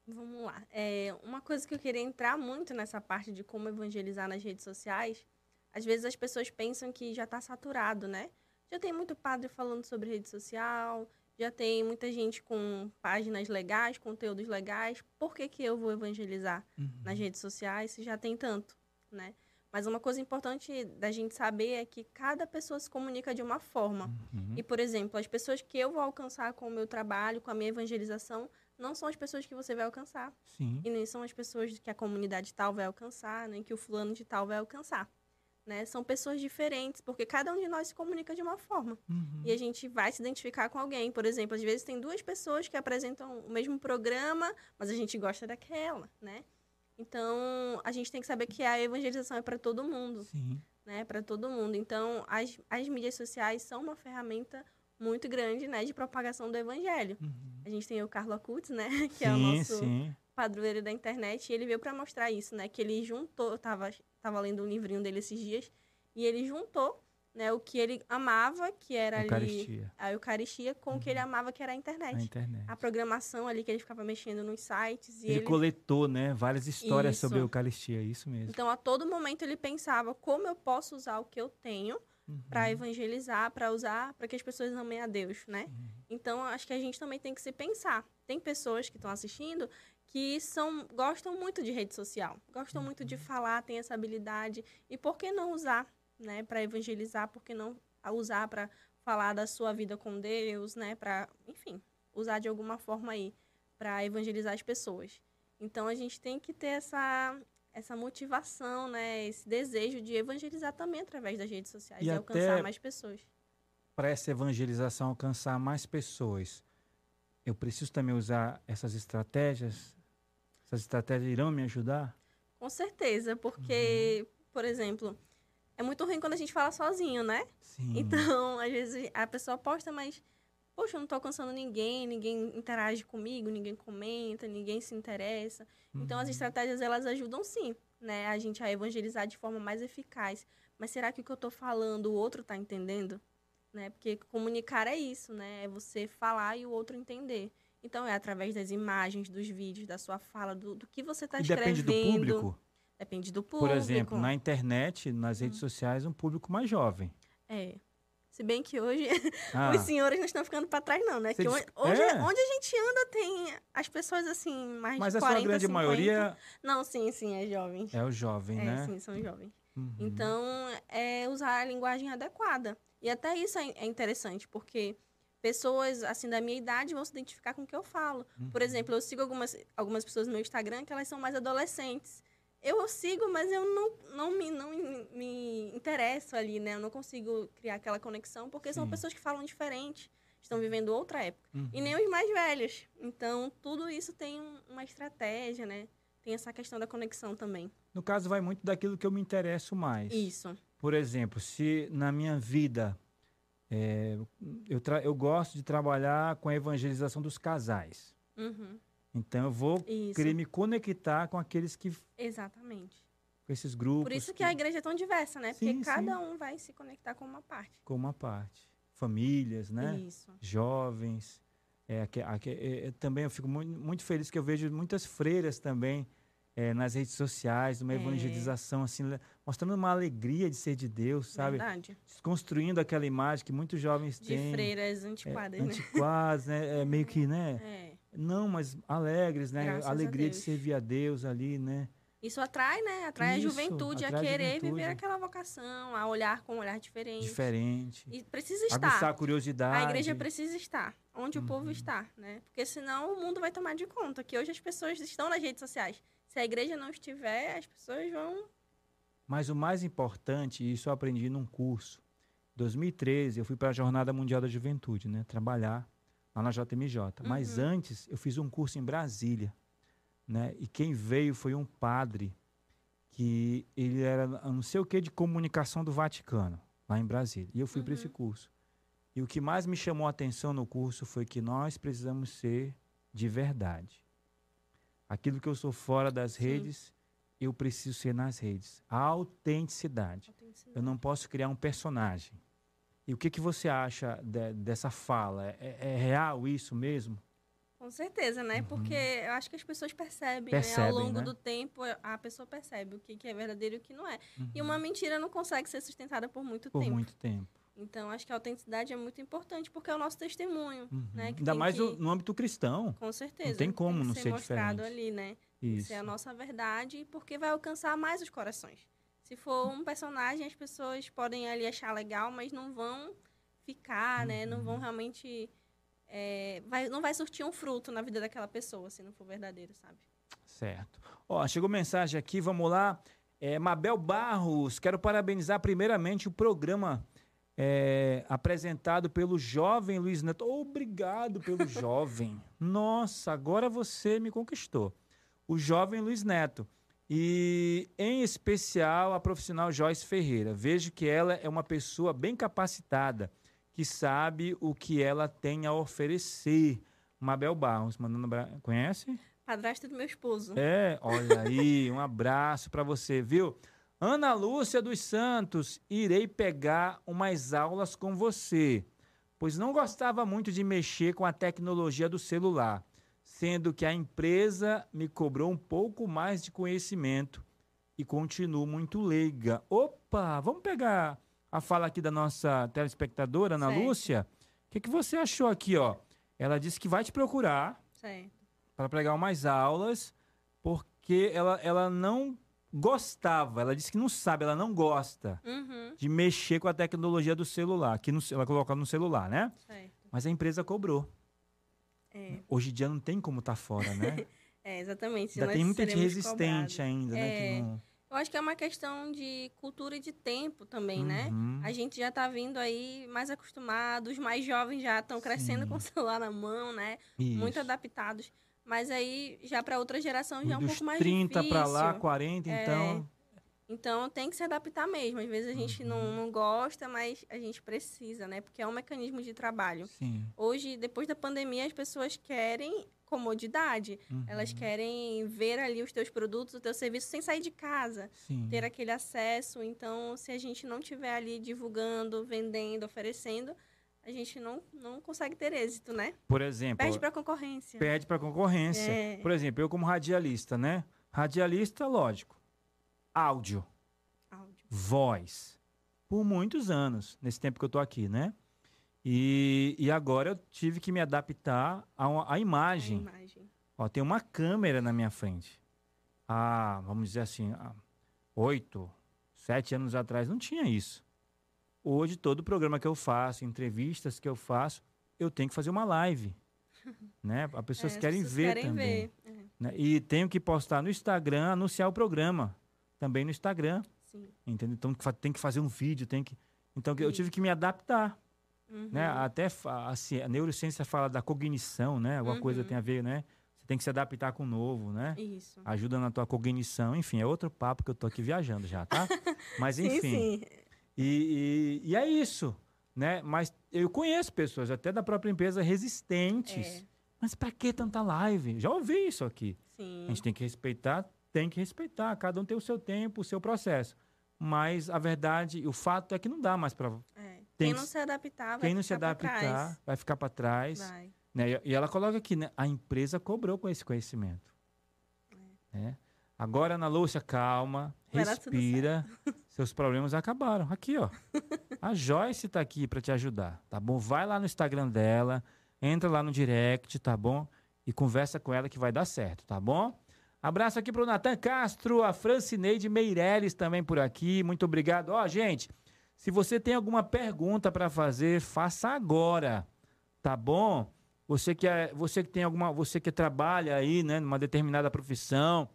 Vamos lá. É, uma coisa que eu queria entrar muito nessa parte de como evangelizar nas redes sociais. Às vezes as pessoas pensam que já está saturado, né? Já tem muito padre falando sobre rede social, já tem muita gente com páginas legais, conteúdos legais. Por que, que eu vou evangelizar nas redes sociais se já tem tanto, né? Mas uma coisa importante da gente saber é que cada pessoa se comunica de uma forma. Uhum. E, por exemplo, as pessoas que eu vou alcançar com o meu trabalho, com a minha evangelização, não são as pessoas que você vai alcançar. Sim. E nem são as pessoas que a comunidade tal vai alcançar, nem que o fulano de tal vai alcançar. Né? São pessoas diferentes, porque cada um de nós se comunica de uma forma. Uhum. E a gente vai se identificar com alguém. Por exemplo, às vezes tem duas pessoas que apresentam o mesmo programa, mas a gente gosta daquela, né? Então, a gente tem que saber que a evangelização é para todo mundo Sim. né, para todo mundo. Então, as, as mídias sociais são uma ferramenta muito grande, né, de propagação do evangelho. Uhum. A gente tem o Carlo Acutis, né, (laughs) que é o Sim, nosso sim. padroeiro da internet, e ele veio para mostrar isso, né, que ele juntou, eu tava, tava lendo um livrinho dele esses dias, e ele juntou, né, o que ele amava, que era ali Eucaristia, a Eucaristia, com o que ele amava, que era a internet. na internet. A programação ali que ele ficava mexendo nos sites, e Ele, ele coletou, né, várias histórias sobre a Isso. Eucaristia, isso mesmo. Então, a todo momento ele pensava como eu posso usar o que eu tenho Uhum. para evangelizar, para usar, para que as pessoas amem a Deus, né? Uhum. Então, acho que a gente também tem que se pensar. Tem pessoas que estão assistindo que são gostam muito de rede social, gostam muito Uhum. de falar, têm essa habilidade. E por que não usar, né, para evangelizar? Por que não usar para falar da sua vida com Deus, né, para, enfim, usar de alguma forma aí para evangelizar as pessoas. Então, a gente tem que ter essa essa motivação, né, esse desejo de evangelizar também através das redes sociais E e, alcançar mais pessoas. Para essa evangelização alcançar mais pessoas, eu preciso também usar essas estratégias? Essas estratégias irão me ajudar? Com certeza, porque, por exemplo, é muito ruim quando a gente fala sozinho, né? Sim. Então, às vezes a pessoa posta, mas, poxa, eu não tô alcançando ninguém, ninguém interage comigo, ninguém comenta, ninguém se interessa. Então, as Uhum. estratégias, elas ajudam sim, né? A gente a evangelizar de forma mais eficaz. Mas será que o que eu tô falando, o outro tá entendendo? Né? Porque comunicar é isso, né? É você falar e o outro entender. Então, é através das imagens, dos vídeos, da sua fala, do, do que você tá E escrevendo. depende do público. Depende do público. Por exemplo, na internet, nas redes sociais, um público mais jovem. É. Se bem que hoje (laughs) Ah, os senhores não estão ficando para trás, não, né? Você Que hoje, É? onde a gente anda tem as pessoas assim, mais mas de a 40, sua grande 50. maioria Não, sim, sim, é jovens. é o jovem, É, né? sim, são jovens. Uhum. Então, é usar a linguagem adequada. E até isso é é interessante, porque pessoas, assim, da minha idade vão se identificar com o que eu falo. Por Uhum. exemplo, eu sigo algumas, algumas pessoas no meu Instagram que elas são mais adolescentes. Eu sigo, mas eu não, não, me, não me- interesso ali, né? Eu não consigo criar aquela conexão, porque são Sim. pessoas que falam diferente, estão vivendo outra época. Uhum. E nem os mais velhos. Então, tudo isso tem um- uma estratégia, né? Tem essa questão da conexão também. No caso, vai muito daquilo que eu me interesso mais. Isso. Por exemplo, se na minha vida é, eu, eu gosto de trabalhar com a evangelização dos casais. Uhum. Então eu vou Isso. querer me conectar com aqueles que. Exatamente. com esses grupos. Por isso que a igreja é tão diversa, né? Porque Sim, cada sim. um vai se conectar com uma parte. Com uma parte. Famílias, né? Isso. Jovens. É, é, é, também eu fico muito, muito feliz que eu vejo muitas freiras também é, nas redes sociais, uma É. evangelização, assim, mostrando uma alegria de ser de Deus, sabe? Verdade. Desconstruindo aquela imagem que muitos jovens De têm. freiras é, antiquadas, né? antiquadas, né? É meio que, né? É. Não, mas alegres, né? Graças a alegria de servir a Deus ali, né? Isso atrai, né? Atrai Isso, a juventude atrai a a querer juventude. viver aquela vocação, a olhar com um olhar diferente. Diferente. E precisa estar. Aguçar a curiosidade. A igreja precisa estar onde o povo Uhum. está, né? Porque senão o mundo vai tomar de conta que hoje as pessoas estão nas redes sociais. Se a igreja não estiver, as pessoas vão. Mas o mais importante, isso eu aprendi num curso. Em 2013, eu fui para a Jornada Mundial da Juventude, né? Trabalhar lá na JMJ. Mas Uhum. antes, eu fiz um curso em Brasília, né? E quem veio foi um padre que ele era não sei o que de comunicação do Vaticano, lá em Brasília. E eu fui para esse Uhum. curso. E o que mais me chamou a atenção no curso foi que nós precisamos ser de verdade. Aquilo que eu sou fora das Sim. redes, eu preciso ser nas redes. A autenticidade. Eu não posso criar um personagem. E o que, que você acha de- dessa fala? É, é real isso mesmo? Com certeza, né? Uhum. Porque eu acho que as pessoas percebem, né? Percebem, Ao longo né? do tempo, a pessoa percebe o que que é verdadeiro e o que não é. E Uhum. uma mentira não consegue ser sustentada por muito Por tempo. muito tempo. Então, acho que a autenticidade é muito importante, porque é o nosso testemunho, Uhum. né? que Ainda tem mais que- no, âmbito cristão. Com certeza. tem como que não ser ser mostrado diferente. ali, né? Tem Isso. ser a nossa verdade, porque vai alcançar mais os corações. Se for um personagem, as pessoas podem ali achar legal, mas não vão ficar, né? Não Uhum. vão realmente... é, vai, não vai surtir um fruto na vida daquela pessoa, se não for verdadeiro, sabe? Certo. Ó, chegou mensagem aqui, vamos lá. É, Mabel Barros, quero parabenizar primeiramente o programa é, apresentado pelo jovem Luiz Neto. Obrigado pelo (laughs) jovem. Nossa, agora você me conquistou. O jovem Luiz Neto. E, em especial, a profissional Joyce Ferreira. Vejo que ela é uma pessoa bem capacitada, que sabe o que ela tem a oferecer. Mabel Barros, mandando. abra- Conhece? Padrasto do meu esposo. É, olha aí, (laughs) um abraço para você, viu? Ana Lúcia dos Santos, irei pegar umas aulas com você, pois não gostava muito de mexer com a tecnologia do celular, sendo que a empresa me cobrou um pouco mais de conhecimento e continuo muito leiga. Opa, vamos pegar a fala aqui da nossa telespectadora, Ana Certo. Lúcia? O que, que você achou aqui, ó? Ela disse que vai te procurar para pregar umas aulas, porque ela, ela não gostava, ela disse que não sabe, ela não gosta Uhum, de mexer com a tecnologia do celular, que no, ela coloca no celular, né? certo. Mas a empresa cobrou. É, Hoje em dia não tem como estar fora, né? (laughs) é exatamente. Ainda tem muita gente resistente cobrados. ainda, né? É. Que não... Eu acho que é uma questão de cultura e de tempo também, né? Uhum. A gente já tá vindo aí mais acostumado, os mais jovens já estão crescendo com o celular na mão, né? Isso. Muito adaptados. Mas aí, já para outra geração, já é um pouco mais 30 difícil. para lá, 40, É. então Então tem que se adaptar mesmo. Às vezes a gente uhum. não, não gosta, mas a gente precisa, né? Porque é um mecanismo de trabalho. Sim. Hoje, depois da pandemia, as pessoas querem comodidade. Uhum. Elas querem ver ali os teus produtos, o teu serviço sem sair de casa. Sim. Ter aquele acesso. Então, se a gente não tiver ali divulgando, vendendo, oferecendo, a gente não, não consegue ter êxito, né? Por exemplo... Pede para concorrência. Pede para concorrência. É. Por exemplo, eu como radialista, né? Radialista, lógico. Áudio. Áudio. Voz. Por muitos anos, nesse tempo que eu tô aqui, né? E, e agora eu tive que me adaptar à, imagem. A imagem. Ó, tem uma câmera na minha frente. Há, vamos dizer assim, há oito, sete anos atrás não tinha isso. Hoje, todo programa que eu faço, entrevistas que eu faço, eu tenho que fazer uma live. (laughs) né? As pessoas é, querem as pessoas ver querem também. Ver. É. Né? E tenho que postar no Instagram, anunciar o programa. Também no Instagram. Sim. Entendeu? Então tem que fazer um vídeo, tem que. Então Sim. eu tive que me adaptar. Uhum. Né? Até a, a, neurociência fala da cognição, né? Alguma uhum. coisa tem a ver, né? Você tem que se adaptar com o novo, né? Isso. Ajuda na tua cognição. Enfim, é outro papo que eu tô aqui viajando já, tá? (laughs) Mas enfim. sim, sim. E, e, e, é isso, né? Mas eu conheço pessoas, até da própria empresa, resistentes. É. Mas para que tanta live? Já ouvi isso aqui. Sim. A gente tem que respeitar, tem que respeitar. Cada um tem o seu tempo, o seu processo. Mas a verdade, o fato é que não dá mais para. É. Quem não se adaptar, vai Quem não se adaptar, vai ficar para trás. Vai. Né? E ela coloca aqui, né? A empresa cobrou com esse conhecimento. É. Né? Agora, na Lúcia, calma, respira. Seus problemas acabaram. Aqui, ó. A Joyce está aqui para te ajudar, tá bom? Vai lá no Instagram dela, entra lá no direct, tá bom? E conversa com ela que vai dar certo, tá bom? Abraço aqui pro Natan Castro, a Francineide Meireles também por aqui. Muito obrigado. Ó, gente, se você tem alguma pergunta para fazer, faça agora, tá bom? Você que é, você que tem alguma, você que trabalha aí, né, numa determinada profissão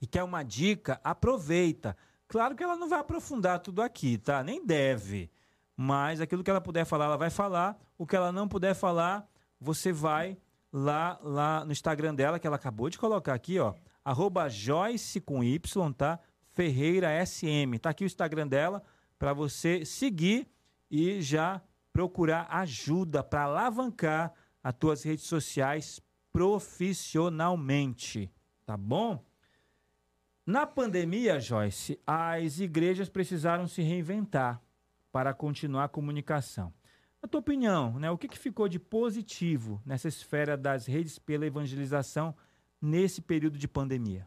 e quer uma dica, aproveita. Claro que ela não vai aprofundar tudo aqui, tá? Nem deve. Mas aquilo que ela puder falar, ela vai falar. O que ela não puder falar, você vai lá, lá no Instagram dela, que ela acabou de colocar aqui, ó arroba Joyce com Y, tá? Ferreira SM. Tá aqui o Instagram dela para você seguir e já procurar ajuda para alavancar as tuas redes sociais profissionalmente, tá bom? Na pandemia, Joyce, as igrejas precisaram se reinventar para continuar a comunicação. Na tua opinião, né, o que, que ficou de positivo nessa esfera das redes pela evangelização nesse período de pandemia?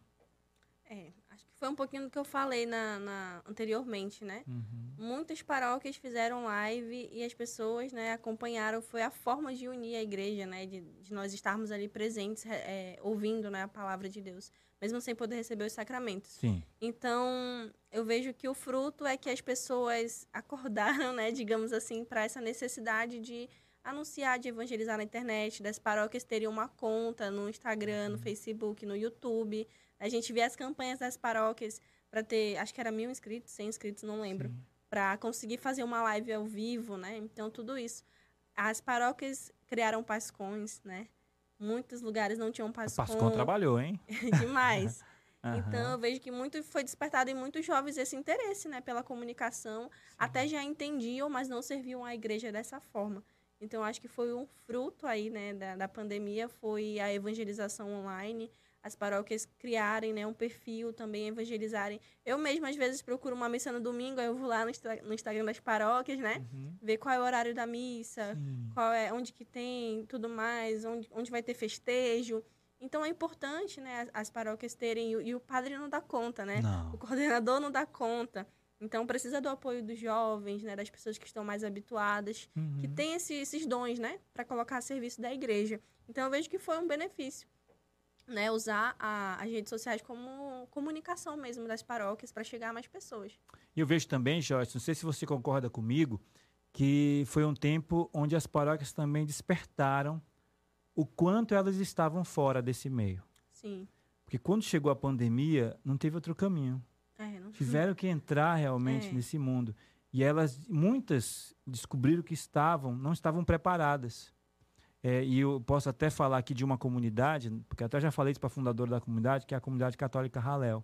É, acho que foi um pouquinho do que eu falei na, na anteriormente, né? Uhum. Muitas paróquias fizeram live e as pessoas, né, acompanharam. Foi a forma de unir a igreja, né, de, de nós estarmos ali presentes, é, ouvindo, né, a palavra de Deus, mesmo sem poder receber os sacramentos. Sim. Então, eu vejo que o fruto é que as pessoas acordaram, (laughs) né, digamos assim, para essa necessidade de anunciar, de evangelizar na internet, das paróquias teriam uma conta no Instagram, no uhum. Facebook, no YouTube. A gente vê as campanhas das paróquias para ter, acho que era mil inscritos, cem inscritos, não lembro, para conseguir fazer uma live ao vivo, né? Então, tudo isso. As paróquias criaram pascões, né? Muitos lugares não tinham pascão. O pascão trabalhou, hein? (laughs) Demais. (laughs) Uhum. Então, eu vejo que muito foi despertado em muitos jovens esse interesse, né, pela comunicação. Sim. Até já entendiam, mas não serviam à igreja dessa forma. Então, acho que foi um fruto aí, né, da, da pandemia, foi a evangelização online, as paróquias criarem, né, um perfil também, evangelizarem. Eu mesma, às vezes, procuro uma missa no domingo, aí eu vou lá no, no Instagram das paróquias, né, uhum. ver qual é o horário da missa, Sim. qual é, onde que tem, tudo mais, onde, onde vai ter festejo. Então, é importante, né, as, as paróquias terem, e, e o padre não dá conta, né, não. o coordenador não dá conta. Então precisa do apoio dos jovens, né, das pessoas que estão mais habituadas, uhum. que têm esse, esses dons, né, para colocar a serviço da igreja. Então eu vejo que foi um benefício, né, usar a, as redes sociais como comunicação mesmo das paróquias para chegar a mais pessoas. E eu vejo também, Joyce, não sei se você concorda comigo, que foi um tempo onde as paróquias também despertaram o quanto elas estavam fora desse meio. Sim. Porque quando chegou a pandemia, não teve outro caminho. É, não... Tiveram que entrar realmente é. nesse mundo. E elas, muitas descobriram que estavam, não estavam preparadas. É, e eu posso até falar aqui de uma comunidade, porque até já falei isso para a fundadora da comunidade, que é a comunidade católica Halel.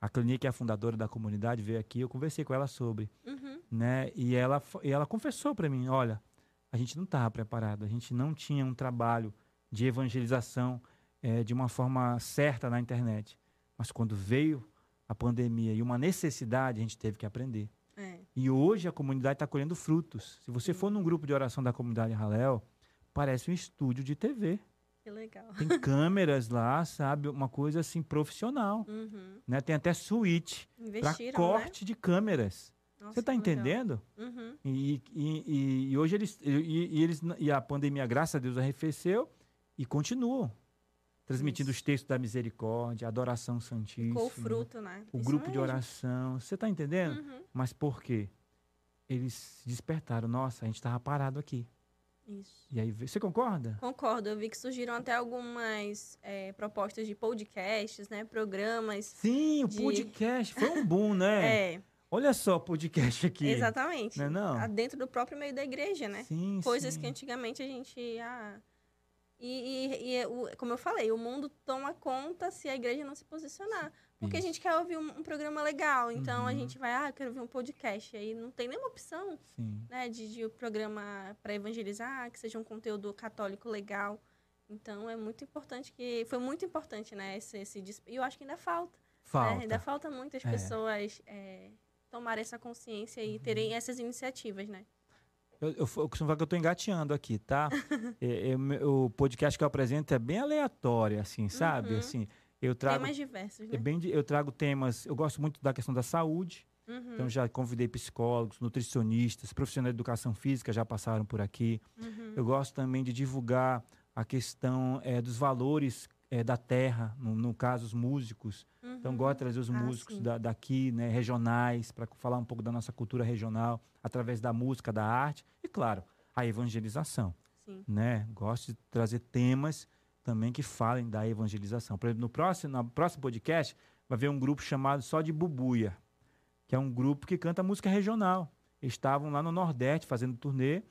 A Clinique é a fundadora da comunidade, veio aqui, eu conversei com ela sobre, Uhum. né? E ela, e ela confessou para mim, olha, a gente não estava preparado, a gente não tinha um trabalho de evangelização eh, de uma forma certa na internet. Mas quando veio a pandemia e uma necessidade, a gente teve que aprender. É. E hoje a comunidade está colhendo frutos. Se você for num grupo de oração da comunidade Halel, parece um estúdio de TV. Que legal. Tem (laughs) câmeras lá, sabe? Uma coisa assim profissional. Uhum. Né? Tem até suíte para Investiram, corte de câmeras. né? Nossa, Você está entendendo? Uhum. E, e- e- hoje eles e, e eles e a pandemia, graças a Deus, arrefeceu e continuam transmitindo Isso. os textos da misericórdia, adoração santíssima, Ficou o fruto, né? o Isso grupo de mesmo. oração. Você está entendendo? Uhum. Mas por quê? Eles despertaram. Nossa, a gente estava parado aqui. Isso. E aí, você concorda? Concordo, eu vi que surgiram até algumas é, propostas de podcasts, né? Programas. Sim, o De- podcast foi um (laughs) boom, né? É, Olha só o podcast aqui. exatamente. Não é não? Ah, Dentro do próprio meio da igreja, né? Sim, Coisas sim. que antigamente a gente. Ah, e, e- e o- como eu falei, o mundo toma conta se a igreja não se posicionar. Porque a Isso. gente quer ouvir um, um programa legal. Então a Uhum. gente vai, ah, eu quero ouvir um podcast. Aí não tem nenhuma opção Sim. né, de, de o programa para evangelizar, que seja um conteúdo católico legal. Então é muito importante que. Foi muito importante, né? Esse, esse E eu acho que ainda falta. né? Falta. Ainda falta muitas É. pessoas é, tomarem essa consciência Uhum. e terem essas iniciativas, né? Eu, eu, eu costumo falar que eu tô engateando aqui, tá? (laughs) É, é, o podcast que eu apresento é bem aleatório, assim, sabe? Uhum. Assim, eu trago, Temas diversos, é né? bem, eu trago temas. Eu gosto muito da questão da saúde. Uhum, Então já convidei psicólogos, nutricionistas, profissionais de educação física já passaram por aqui. uhum. Eu gosto também de divulgar a questão eh, dos valores eh, da terra, no, no caso os músicos. Então Uhum. gosto de trazer os Ah, músicos da, daqui, né, regionais, para falar um pouco da nossa cultura regional através da música, da arte e claro a evangelização, Sim. né? Gosto de trazer temas também que falem da evangelização. Por exemplo, no próximo, no próximo podcast vai haver um grupo chamado só de Bubuia, que é um grupo que canta música regional. Estavam lá no Nordeste fazendo turnê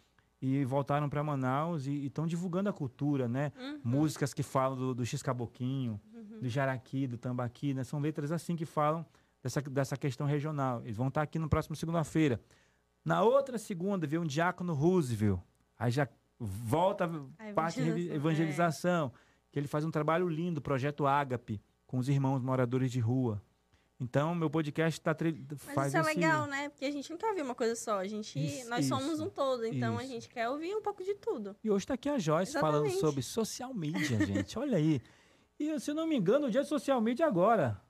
e voltaram para Manaus e estão divulgando a cultura, né? Uhum. Músicas que falam do, do X-Caboquinho, Uhum. do Jaraqui, do Tambaqui, né? São letras assim que falam dessa, dessa questão regional. Eles vão estar aqui no próximo segunda-feira. Na outra segunda, vem um Diácono Roosevelt. Aí já volta a parte de evangelização, é. Que ele faz um trabalho lindo, projeto Ágape, com os irmãos moradores de rua. Então, meu podcast tá tre- Mas faz isso é esse... legal, né? Porque a gente não quer ouvir uma coisa só. A gente, Isso, nós somos isso, um todo. Então a isso. gente quer ouvir um pouco de tudo. E hoje está aqui a Joyce falando Exatamente. sobre social media, gente. Olha aí. E, se eu não me engano, o dia de social media é agora.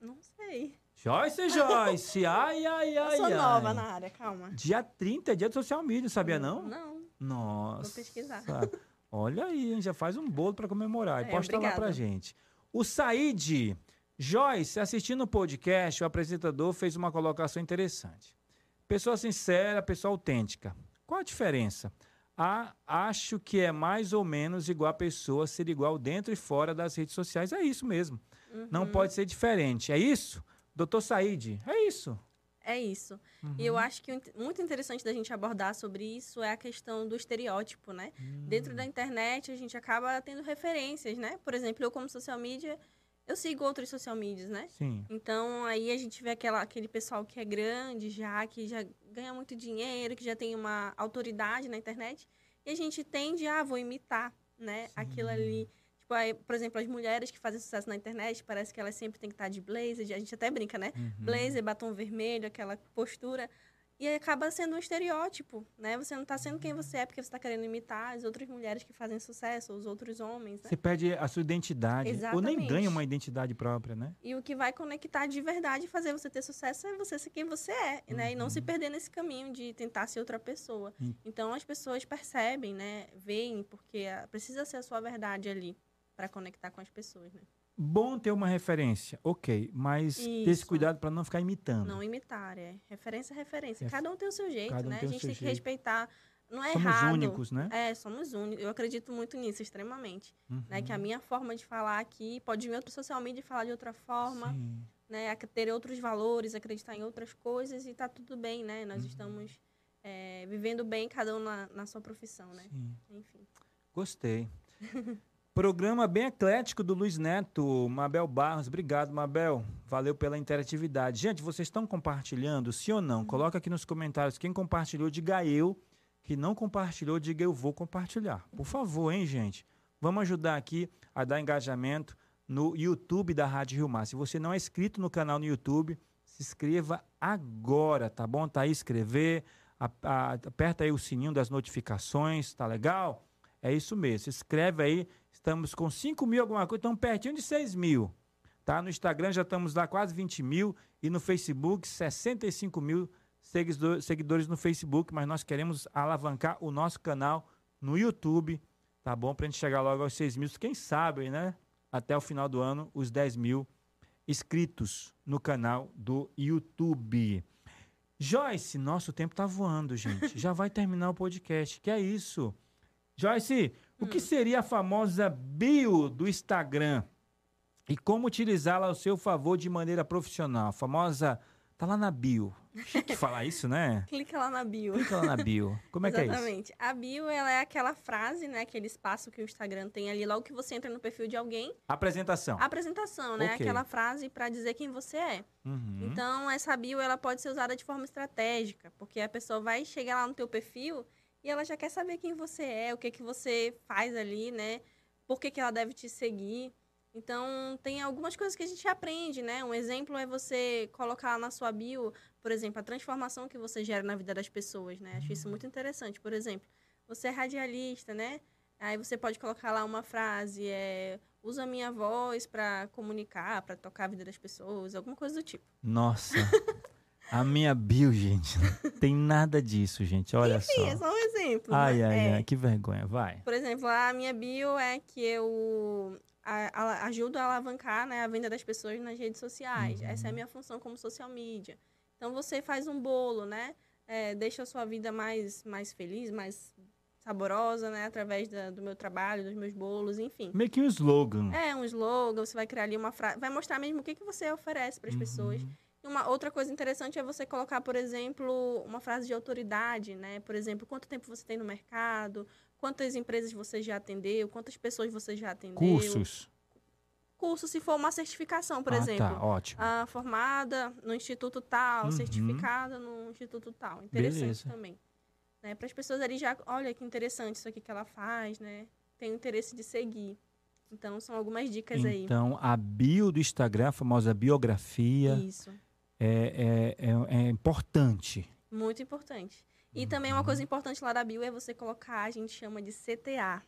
Não sei. Joyce, (laughs) Joyce! Ai, ai, ai, eu sou ai. nova na área, calma. Dia 30 é dia de social media, sabia não? Não. Nossa. pesquisar. (laughs) Olha aí, já faz um bolo para comemorar. E É, posta lá pra obrigada. gente. O Said, Joyce, assistindo o podcast, o apresentador fez uma colocação interessante. Pessoa sincera, pessoa autêntica. Qual a diferença? Ah, acho que é mais ou menos igual a pessoa ser igual dentro e fora das redes sociais. É isso mesmo. Não Uhum. pode ser diferente. É isso? Doutor Said, é isso. É isso. Uhum. E eu acho que muito interessante da gente abordar sobre isso é a questão do estereótipo, né? Hum. Dentro da internet, a gente acaba tendo referências, né? Por exemplo, eu como social media, eu sigo outros social medias, né? Sim. Então, aí a gente vê aquela, aquele pessoal que é grande já, que já ganha muito dinheiro, que já tem uma autoridade na internet. E a gente tende, ah, vou imitar, né? Aquilo ali. Tipo, aí, por exemplo, as mulheres que fazem sucesso na internet, parece que elas sempre têm que estar de blazer. A gente até brinca, né? Uhum. Blazer, batom vermelho, aquela postura. E aí acaba sendo um estereótipo, né? Você não tá sendo quem você é porque você tá querendo imitar as outras mulheres que fazem sucesso, os outros homens, né? Você perde a sua identidade. Ou nem Exatamente. ganha uma identidade própria, né? E o que vai conectar de verdade e fazer você ter sucesso é você ser quem você é, né? E não se perder nesse caminho de tentar ser outra pessoa. Hum. Então as pessoas percebem, né? Veem, porque ah, precisa ser a sua verdade ali para conectar com as pessoas, né? Bom ter uma referência, ok, mas ter esse Isso. cuidado para não ficar imitando. Não imitar, é. Referência é referência. Ref- Cada um tem o seu jeito, um né? a gente tem que jeito. respeitar. Não é Somos errado. únicos, né? É, somos únicos. Eu acredito muito nisso, extremamente. Uhum. Né? Que a minha forma de falar aqui pode vir outro social media e falar de outra forma. Sim. né, ter outros valores, acreditar em outras coisas e tá tudo bem, né? Uhum. Nós estamos é, vivendo bem, cada um na, na sua profissão, né? Sim. Enfim. Gostei. (laughs) Programa bem eclético do Luiz Neto, Mabel Barros. Obrigado, Mabel. Valeu pela interatividade. Gente, vocês estão compartilhando, sim ou não? Coloca aqui nos comentários quem compartilhou, diga eu. Que não compartilhou, diga eu vou compartilhar. Por favor, hein, gente? Vamos ajudar aqui a dar engajamento no YouTube da Rádio Rio Mar. Se você não é inscrito no canal no YouTube, se inscreva agora, tá bom? Tá aí escrever, aperta aí o sininho das notificações, tá legal? É isso mesmo. Se inscreve aí. Estamos com 5 mil alguma coisa, estamos pertinho de 6 mil. Tá? No Instagram já estamos lá quase 20 mil e no Facebook 65 mil seguidores no Facebook, mas nós queremos alavancar o nosso canal no YouTube, tá bom? Para a gente chegar logo aos 6 mil, quem sabe, né? Até o final do ano, os 10 mil inscritos no canal do YouTube. Joyce, nosso tempo tá voando, gente. Já vai terminar o podcast. Que é isso? Joyce, hum. o que hum. seria a famosa bio do Instagram? E como utilizá-la ao seu favor de maneira profissional? A famosa. Tá lá na bio. Chique falar isso, né? (laughs) Clica lá na bio. Clica lá na bio. Como é que é isso? Exatamente. A bio, ela é aquela frase, né? Aquele espaço que o Instagram tem ali, logo que você entra no perfil de alguém. Apresentação. Apresentação, né? Okay. Aquela frase para dizer quem você é. Uhum. Então, essa bio, ela pode ser usada de forma estratégica, porque a pessoa vai chegar lá no teu perfil e ela já quer saber quem você é, o que que você faz ali, né? Por que, que ela deve te seguir. Então, tem algumas coisas que a gente aprende, né? Um exemplo é você colocar na sua bio, por exemplo, a transformação que você gera na vida das pessoas, né? Acho isso muito interessante. Por exemplo, você é radialista, né? Aí você pode colocar lá uma frase, é, usa a minha voz para comunicar, para tocar a vida das pessoas, alguma coisa do tipo. Nossa. (laughs) A minha bio, gente, não tem nada disso, gente. Olha Enfim, só. é só um exemplo. Ai, né? ai, é. ai, que vergonha. Vai. Por exemplo, a minha bio é que eu a, a, ajudo a alavancar né, a venda das pessoas nas redes sociais. Uhum. Essa é a minha função como social media. Então, você faz um bolo, né? É, deixa a sua vida mais, mais feliz, mais saborosa, né? Através da, do meu trabalho, dos meus bolos, enfim. Meio que um slogan. É, um slogan. Você vai criar ali uma frase. Vai mostrar mesmo o que, que você oferece para as uhum. pessoas. Uma outra coisa interessante é você colocar, por exemplo, uma frase de autoridade, né? Por exemplo, quanto tempo você tem no mercado, quantas empresas você já atendeu, quantas pessoas você já atendeu. Cursos. Curso, se for uma certificação, por ah, exemplo. Tá, ótimo. Ah, formada no instituto tal, uhum. certificada no instituto tal. Interessante Beleza. também. Né? Para as pessoas ali já, olha que interessante isso aqui que ela faz, né? Tem o interesse de seguir. Então, são algumas dicas então, aí. Então, a bio do Instagram, a famosa biografia. Isso é, é, é, é importante. Muito importante. E uhum. também uma coisa importante lá da bio é você colocar, a gente chama de CTA,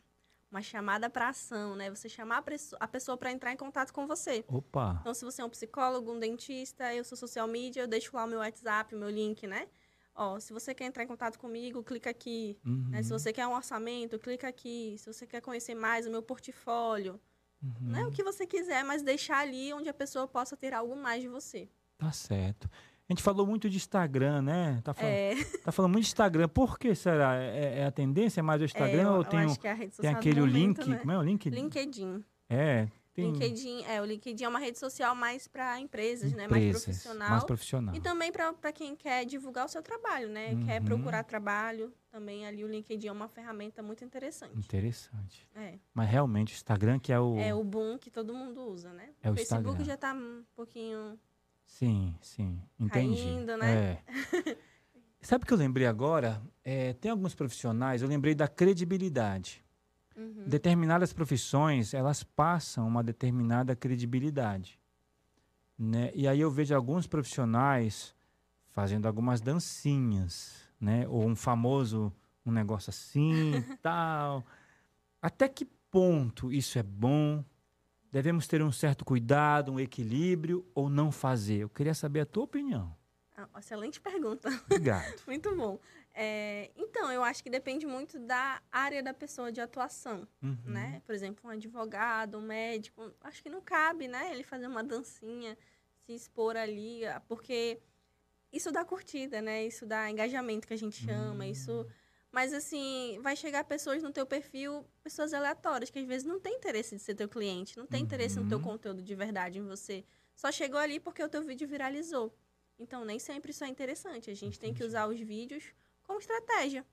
uma chamada para ação, né? Você chamar a pessoa para entrar em contato com você. Opa! Então, se você é um psicólogo, um dentista, eu sou social media, eu deixo lá o meu WhatsApp, o meu link, né? Ó, se você quer entrar em contato comigo, clica aqui. Uhum. Né? Se você quer um orçamento, clica aqui. Se você quer conhecer mais o meu portfólio, uhum. né? O que você quiser, mas deixar ali onde a pessoa possa ter algo mais de você. Tá certo. A gente falou muito de Instagram, né? Tá falando, é. tá falando muito de Instagram. Por que será? É, é a tendência mais o Instagram é, ou tem, um, tem aquele momento, link? Né? Como é o link? LinkedIn. É. Tem... LinkedIn, é, o LinkedIn é uma rede social mais para empresas, empresas, né? Mais profissional. Mais profissional. E também para quem quer divulgar o seu trabalho, né? Uhum. Quer procurar trabalho. Também ali o LinkedIn é uma ferramenta muito interessante. Interessante. É. Mas realmente o Instagram que é o... É o boom que todo mundo usa, né? É o, o Facebook Instagram. já está um pouquinho Sim, sim. Entendi. Caindo, né? É. (laughs) Sabe o que eu lembrei agora? É, tem alguns profissionais, eu lembrei da credibilidade. Uhum. Determinadas profissões, elas passam uma determinada credibilidade. Né? E aí eu vejo alguns profissionais fazendo algumas dancinhas, né? Ou um famoso, um negócio assim, (laughs) tal. Até que ponto isso é bom? Devemos ter um certo cuidado, um equilíbrio ou não fazer? Eu queria saber a tua opinião. Ah, excelente pergunta. Obrigado. (laughs) muito bom. É, então, eu acho que depende muito da área da pessoa de atuação, uhum. né? Por exemplo, um advogado, um médico, acho que não cabe, né? Ele fazer uma dancinha, se expor ali, porque isso dá curtida, né? Isso dá engajamento que a gente chama, uhum. isso mas, assim, vai chegar pessoas no teu perfil, pessoas aleatórias, que às vezes não tem interesse de ser teu cliente, não tem uhum. interesse no teu uhum. conteúdo de verdade em você. Só chegou ali porque o teu vídeo viralizou. Então, nem sempre isso é interessante. A gente tem que usar os vídeos como estratégia.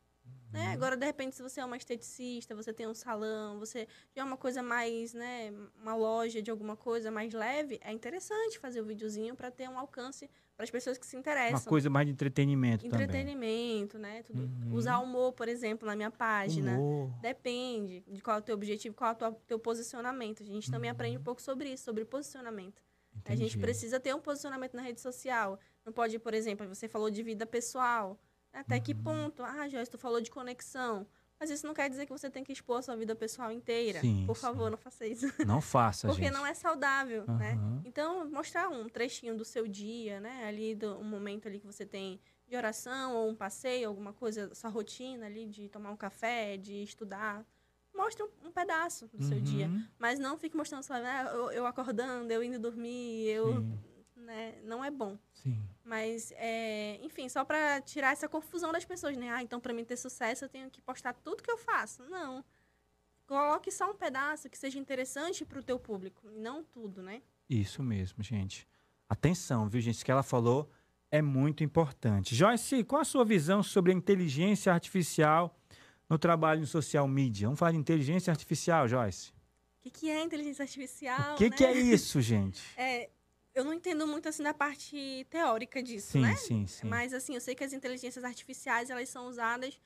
Né? Uhum. Agora, de repente, se você é uma esteticista, você tem um salão, você já é uma coisa mais, né, uma loja de alguma coisa mais leve, é interessante fazer o um videozinho para ter um alcance para as pessoas que se interessam. Uma coisa mais de entretenimento, entretenimento, também. né? Tudo. Uhum. Usar humor, por exemplo, na minha página. Humor. Depende de qual é o teu objetivo, qual é o teu posicionamento. A gente uhum. também aprende um pouco sobre isso, sobre posicionamento. Entendi. A gente precisa ter um posicionamento na rede social. Não pode, por exemplo, você falou de vida pessoal. Até que ponto? Ah, Joyce, tu falou de conexão. Mas isso não quer dizer que você tem que expor a sua vida pessoal inteira. Sim, Por sim. favor, não faça isso. Não faça, Porque gente. não é saudável, uhum. né? Então, mostrar um trechinho do seu dia, né? Ali, do, um momento ali que você tem de oração, ou um passeio, alguma coisa, sua rotina ali de tomar um café, de estudar. Mostre um, um pedaço do uhum. seu dia. Uhum. Mas não fique mostrando, sabe, ah, eu, eu, acordando, eu indo dormir, eu... Né? Não é bom. Sim. Mas, é, enfim, só para tirar essa confusão das pessoas, né? Ah, então para mim ter sucesso eu tenho que postar tudo que eu faço. Não. Coloque só um pedaço que seja interessante para o teu público, não tudo, né? Isso mesmo, gente. Atenção, viu, gente? Isso que ela falou é muito importante. Joyce, qual a sua visão sobre a inteligência artificial no trabalho em social media? Vamos falar de inteligência artificial, Joyce. O que, que é inteligência artificial? O que, né? que é isso, gente? é, eu não entendo muito assim da parte teórica disso, sim, né? Sim, sim. Mas assim, eu sei que as inteligências artificiais elas são usadas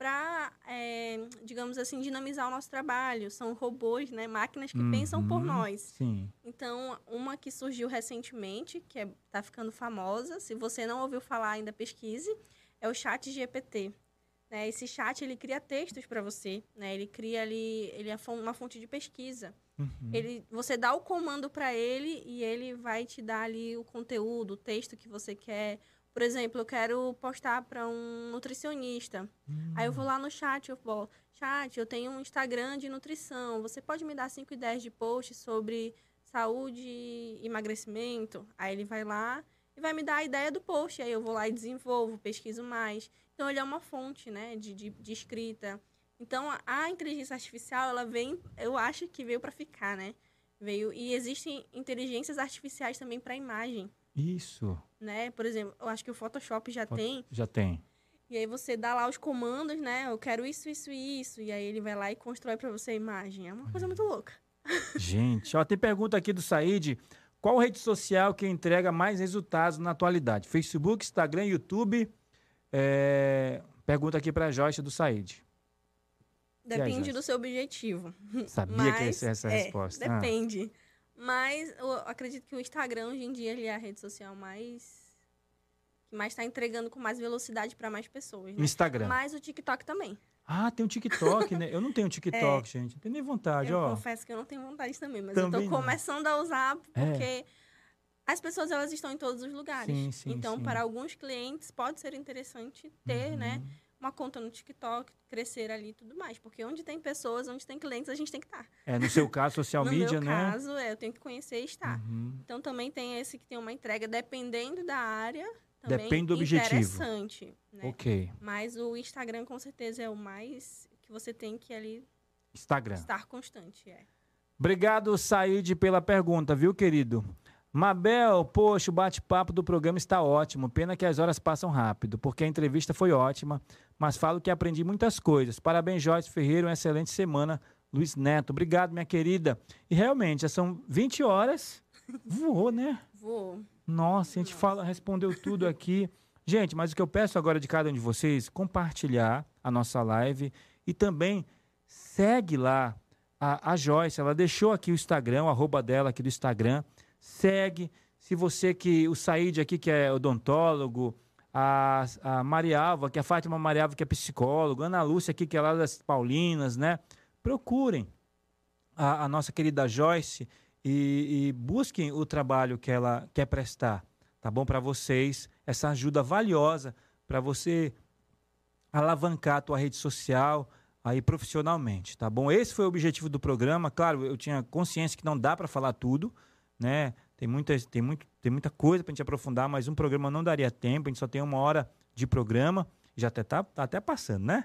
para, é, digamos assim, dinamizar o nosso trabalho. São robôs, né? Máquinas que uhum, pensam por nós. Sim. Então, uma que surgiu recentemente, que está é, tá ficando famosa, se você não ouviu falar ainda, pesquise, é o Chat GPT. Né? Esse chat ele cria textos para você, né? Ele cria ali, ele é uma fonte de pesquisa. Uhum. Ele, você dá o comando para ele e ele vai te dar ali o conteúdo, o texto que você quer. Por exemplo, eu quero postar para um nutricionista. Uhum. Aí eu vou lá no chat, eu falo, chat, eu tenho um Instagram de nutrição. Você pode me dar 5 ideias de posts sobre saúde e emagrecimento? Aí ele vai lá e vai me dar a ideia do post. Aí eu vou lá e desenvolvo, pesquiso mais. Então ele é uma fonte, né, de, de, de escrita. Então, a inteligência artificial, ela vem, eu acho que veio para ficar, né? Veio e existem inteligências artificiais também para imagem. Isso. Né? Por exemplo, eu acho que o Photoshop já tem. Já tem. E aí você dá lá os comandos, né? Eu quero isso, isso e isso. E aí ele vai lá e constrói para você a imagem. É uma coisa muito louca. (laughs) Gente, ó, tem pergunta aqui do Said. Qual rede social que entrega mais resultados na atualidade? Facebook, Instagram, YouTube? É... Pergunta aqui para a Joyce do Said. Depende aí, do seu objetivo. (laughs) Sabia Mas, que ia ser essa é, resposta. Depende. Ah. Mas eu acredito que o Instagram hoje em dia ele é a rede social mais que mais está entregando com mais velocidade para mais pessoas. Né? Instagram. Mas o TikTok também. Ah, tem um TikTok, né? (laughs) Eu não tenho TikTok, é. gente. Não tenho nem vontade, eu ó. Eu confesso que eu não tenho vontade também, mas também eu tô começando a usar É. as pessoas elas estão em todos os lugares. Sim, sim, então, sim. para alguns clientes pode ser interessante ter, Uhum. né, uma conta no TikTok, crescer ali e tudo mais, porque onde tem pessoas, onde tem clientes, a gente tem que estar. É, no seu caso, (laughs) social no media, meu né? caso, é, eu tenho que conhecer e estar. Uhum. Então também tem esse que tem uma entrega dependendo da área, também Depende do objetivo. interessante, né? Ok. Mas o Instagram com certeza é o mais que você tem que ali Instagram. estar constante, é. Obrigado, Said, pela pergunta, viu, querido? Mabel, poxa, o bate-papo do programa está ótimo. Pena que as horas passam rápido, porque a entrevista foi ótima, mas falo que aprendi muitas coisas. Parabéns, Joyce Ferreira, uma excelente semana. Luiz Neto, obrigado, minha querida. E realmente, já são 20 horas. Voou, né? Vou. Nossa, a gente fala, respondeu tudo aqui. Gente, mas o que eu peço agora de cada um de vocês, compartilhar a nossa live e também segue lá a, a Joyce. Ela deixou aqui o Instagram, o arroba dela aqui do Instagram. Segue. Se você que. O Said aqui, que é odontólogo, a, a Marialva, que é a Fátima Marialva, que é psicólogo, Ana Lúcia aqui, que é lá das Paulinas, né? Procurem a, a nossa querida Joyce e, e, busquem o trabalho que ela quer prestar, tá bom? Para vocês, essa ajuda valiosa para você alavancar a tua rede social aí profissionalmente, tá bom? Esse foi o objetivo do programa. Claro, eu tinha consciência que não dá para falar tudo, né? Tem muita, tem muito, tem muita coisa para a gente aprofundar, mas um programa não daria tempo. A gente só tem uma hora de programa, já até tá, tá até passando, né?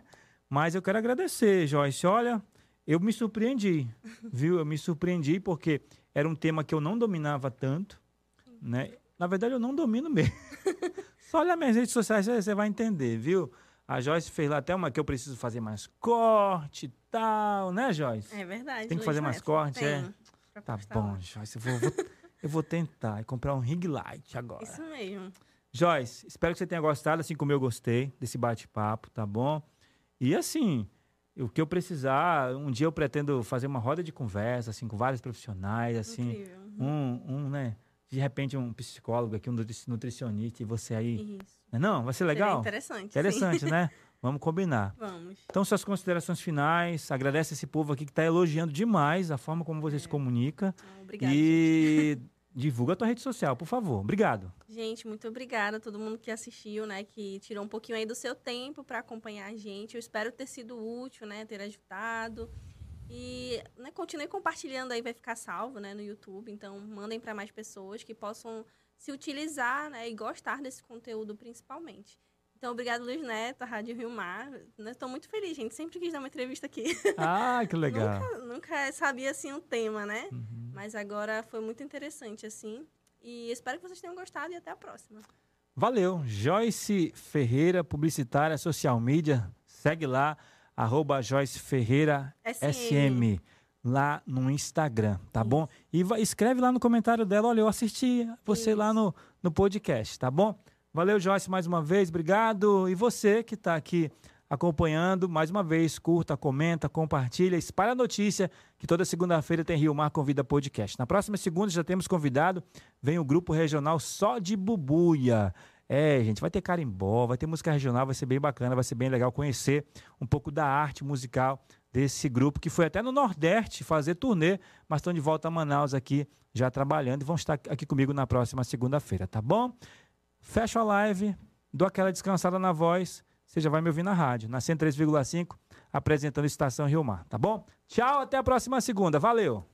Mas eu quero agradecer, Joyce. Olha, eu me surpreendi, (laughs) viu? Eu me surpreendi porque era um tema que eu não dominava tanto, né? Na verdade, eu não domino mesmo. (laughs) Só olha minhas redes sociais, você vai entender, viu? A Joyce fez lá até uma que eu preciso fazer mais corte e tal, né, Joyce? É verdade. Tem que fazer mais corte, é? Tá bom, lá. Joyce. Eu vou, vou, eu vou tentar e comprar um ring light agora. Isso mesmo. Joyce, espero que você tenha gostado, assim como eu gostei desse bate-papo, tá bom? E assim, o que eu precisar, um dia eu pretendo fazer uma roda de conversa, assim, com vários profissionais, assim. Incrível. Um, um, né? De repente, um psicólogo aqui, um nutricionista, e você aí. Isso. Não, é vai ser Seria legal? interessante. Interessante, sim. né? (laughs) Vamos combinar. Vamos. Então, suas considerações finais. Agradece esse povo aqui que está elogiando demais a forma como você se comunica. Então, Obrigada. gente. e (laughs) divulga a tua rede social, por favor. Obrigado. Gente, muito obrigada a todo mundo que assistiu, né? Que tirou um pouquinho aí do seu tempo para acompanhar a gente. Eu espero ter sido útil, né? Ter ajudado. E né, continue compartilhando aí, vai ficar salvo, né? No YouTube. Então, mandem para mais pessoas que possam se utilizar, né? E gostar desse conteúdo, principalmente. Então, obrigado, Luiz Neto, a Rádio Rio Mar. Estou muito feliz, gente. Sempre quis dar uma entrevista aqui. Ah, que (laughs) legal. nunca, nunca sabia, assim, o tema, né? Uhum. Mas agora foi muito interessante, assim. E espero que vocês tenham gostado e até a próxima. Valeu. Joyce Ferreira, publicitária, social media. Segue lá, arroba Joyce Ferreira SM, lá no Instagram, tá Isso. bom? E vai- escreve lá no comentário dela, olha, eu assisti você lá Isso. no, no podcast, tá bom? Valeu, Joyce, mais uma vez, obrigado. E você que está aqui acompanhando, mais uma vez, curta, comenta, compartilha, espalha a notícia que toda segunda-feira tem Rio Mar Convida Podcast. Na próxima segunda já temos convidado, vem o grupo regional só de Bubuia. É, gente, vai ter carimbó, vai ter música regional, vai ser bem bacana, vai ser bem legal conhecer um pouco da arte musical desse grupo que foi até no Nordeste fazer turnê, mas estão de volta a Manaus aqui já trabalhando e vão estar aqui comigo na próxima segunda-feira, tá bom? Fecho a live, dou aquela descansada na voz, você já vai me ouvir na rádio, na 103,5, apresentando Estação Rio Mar, tá bom? Tchau, até a próxima segunda, valeu!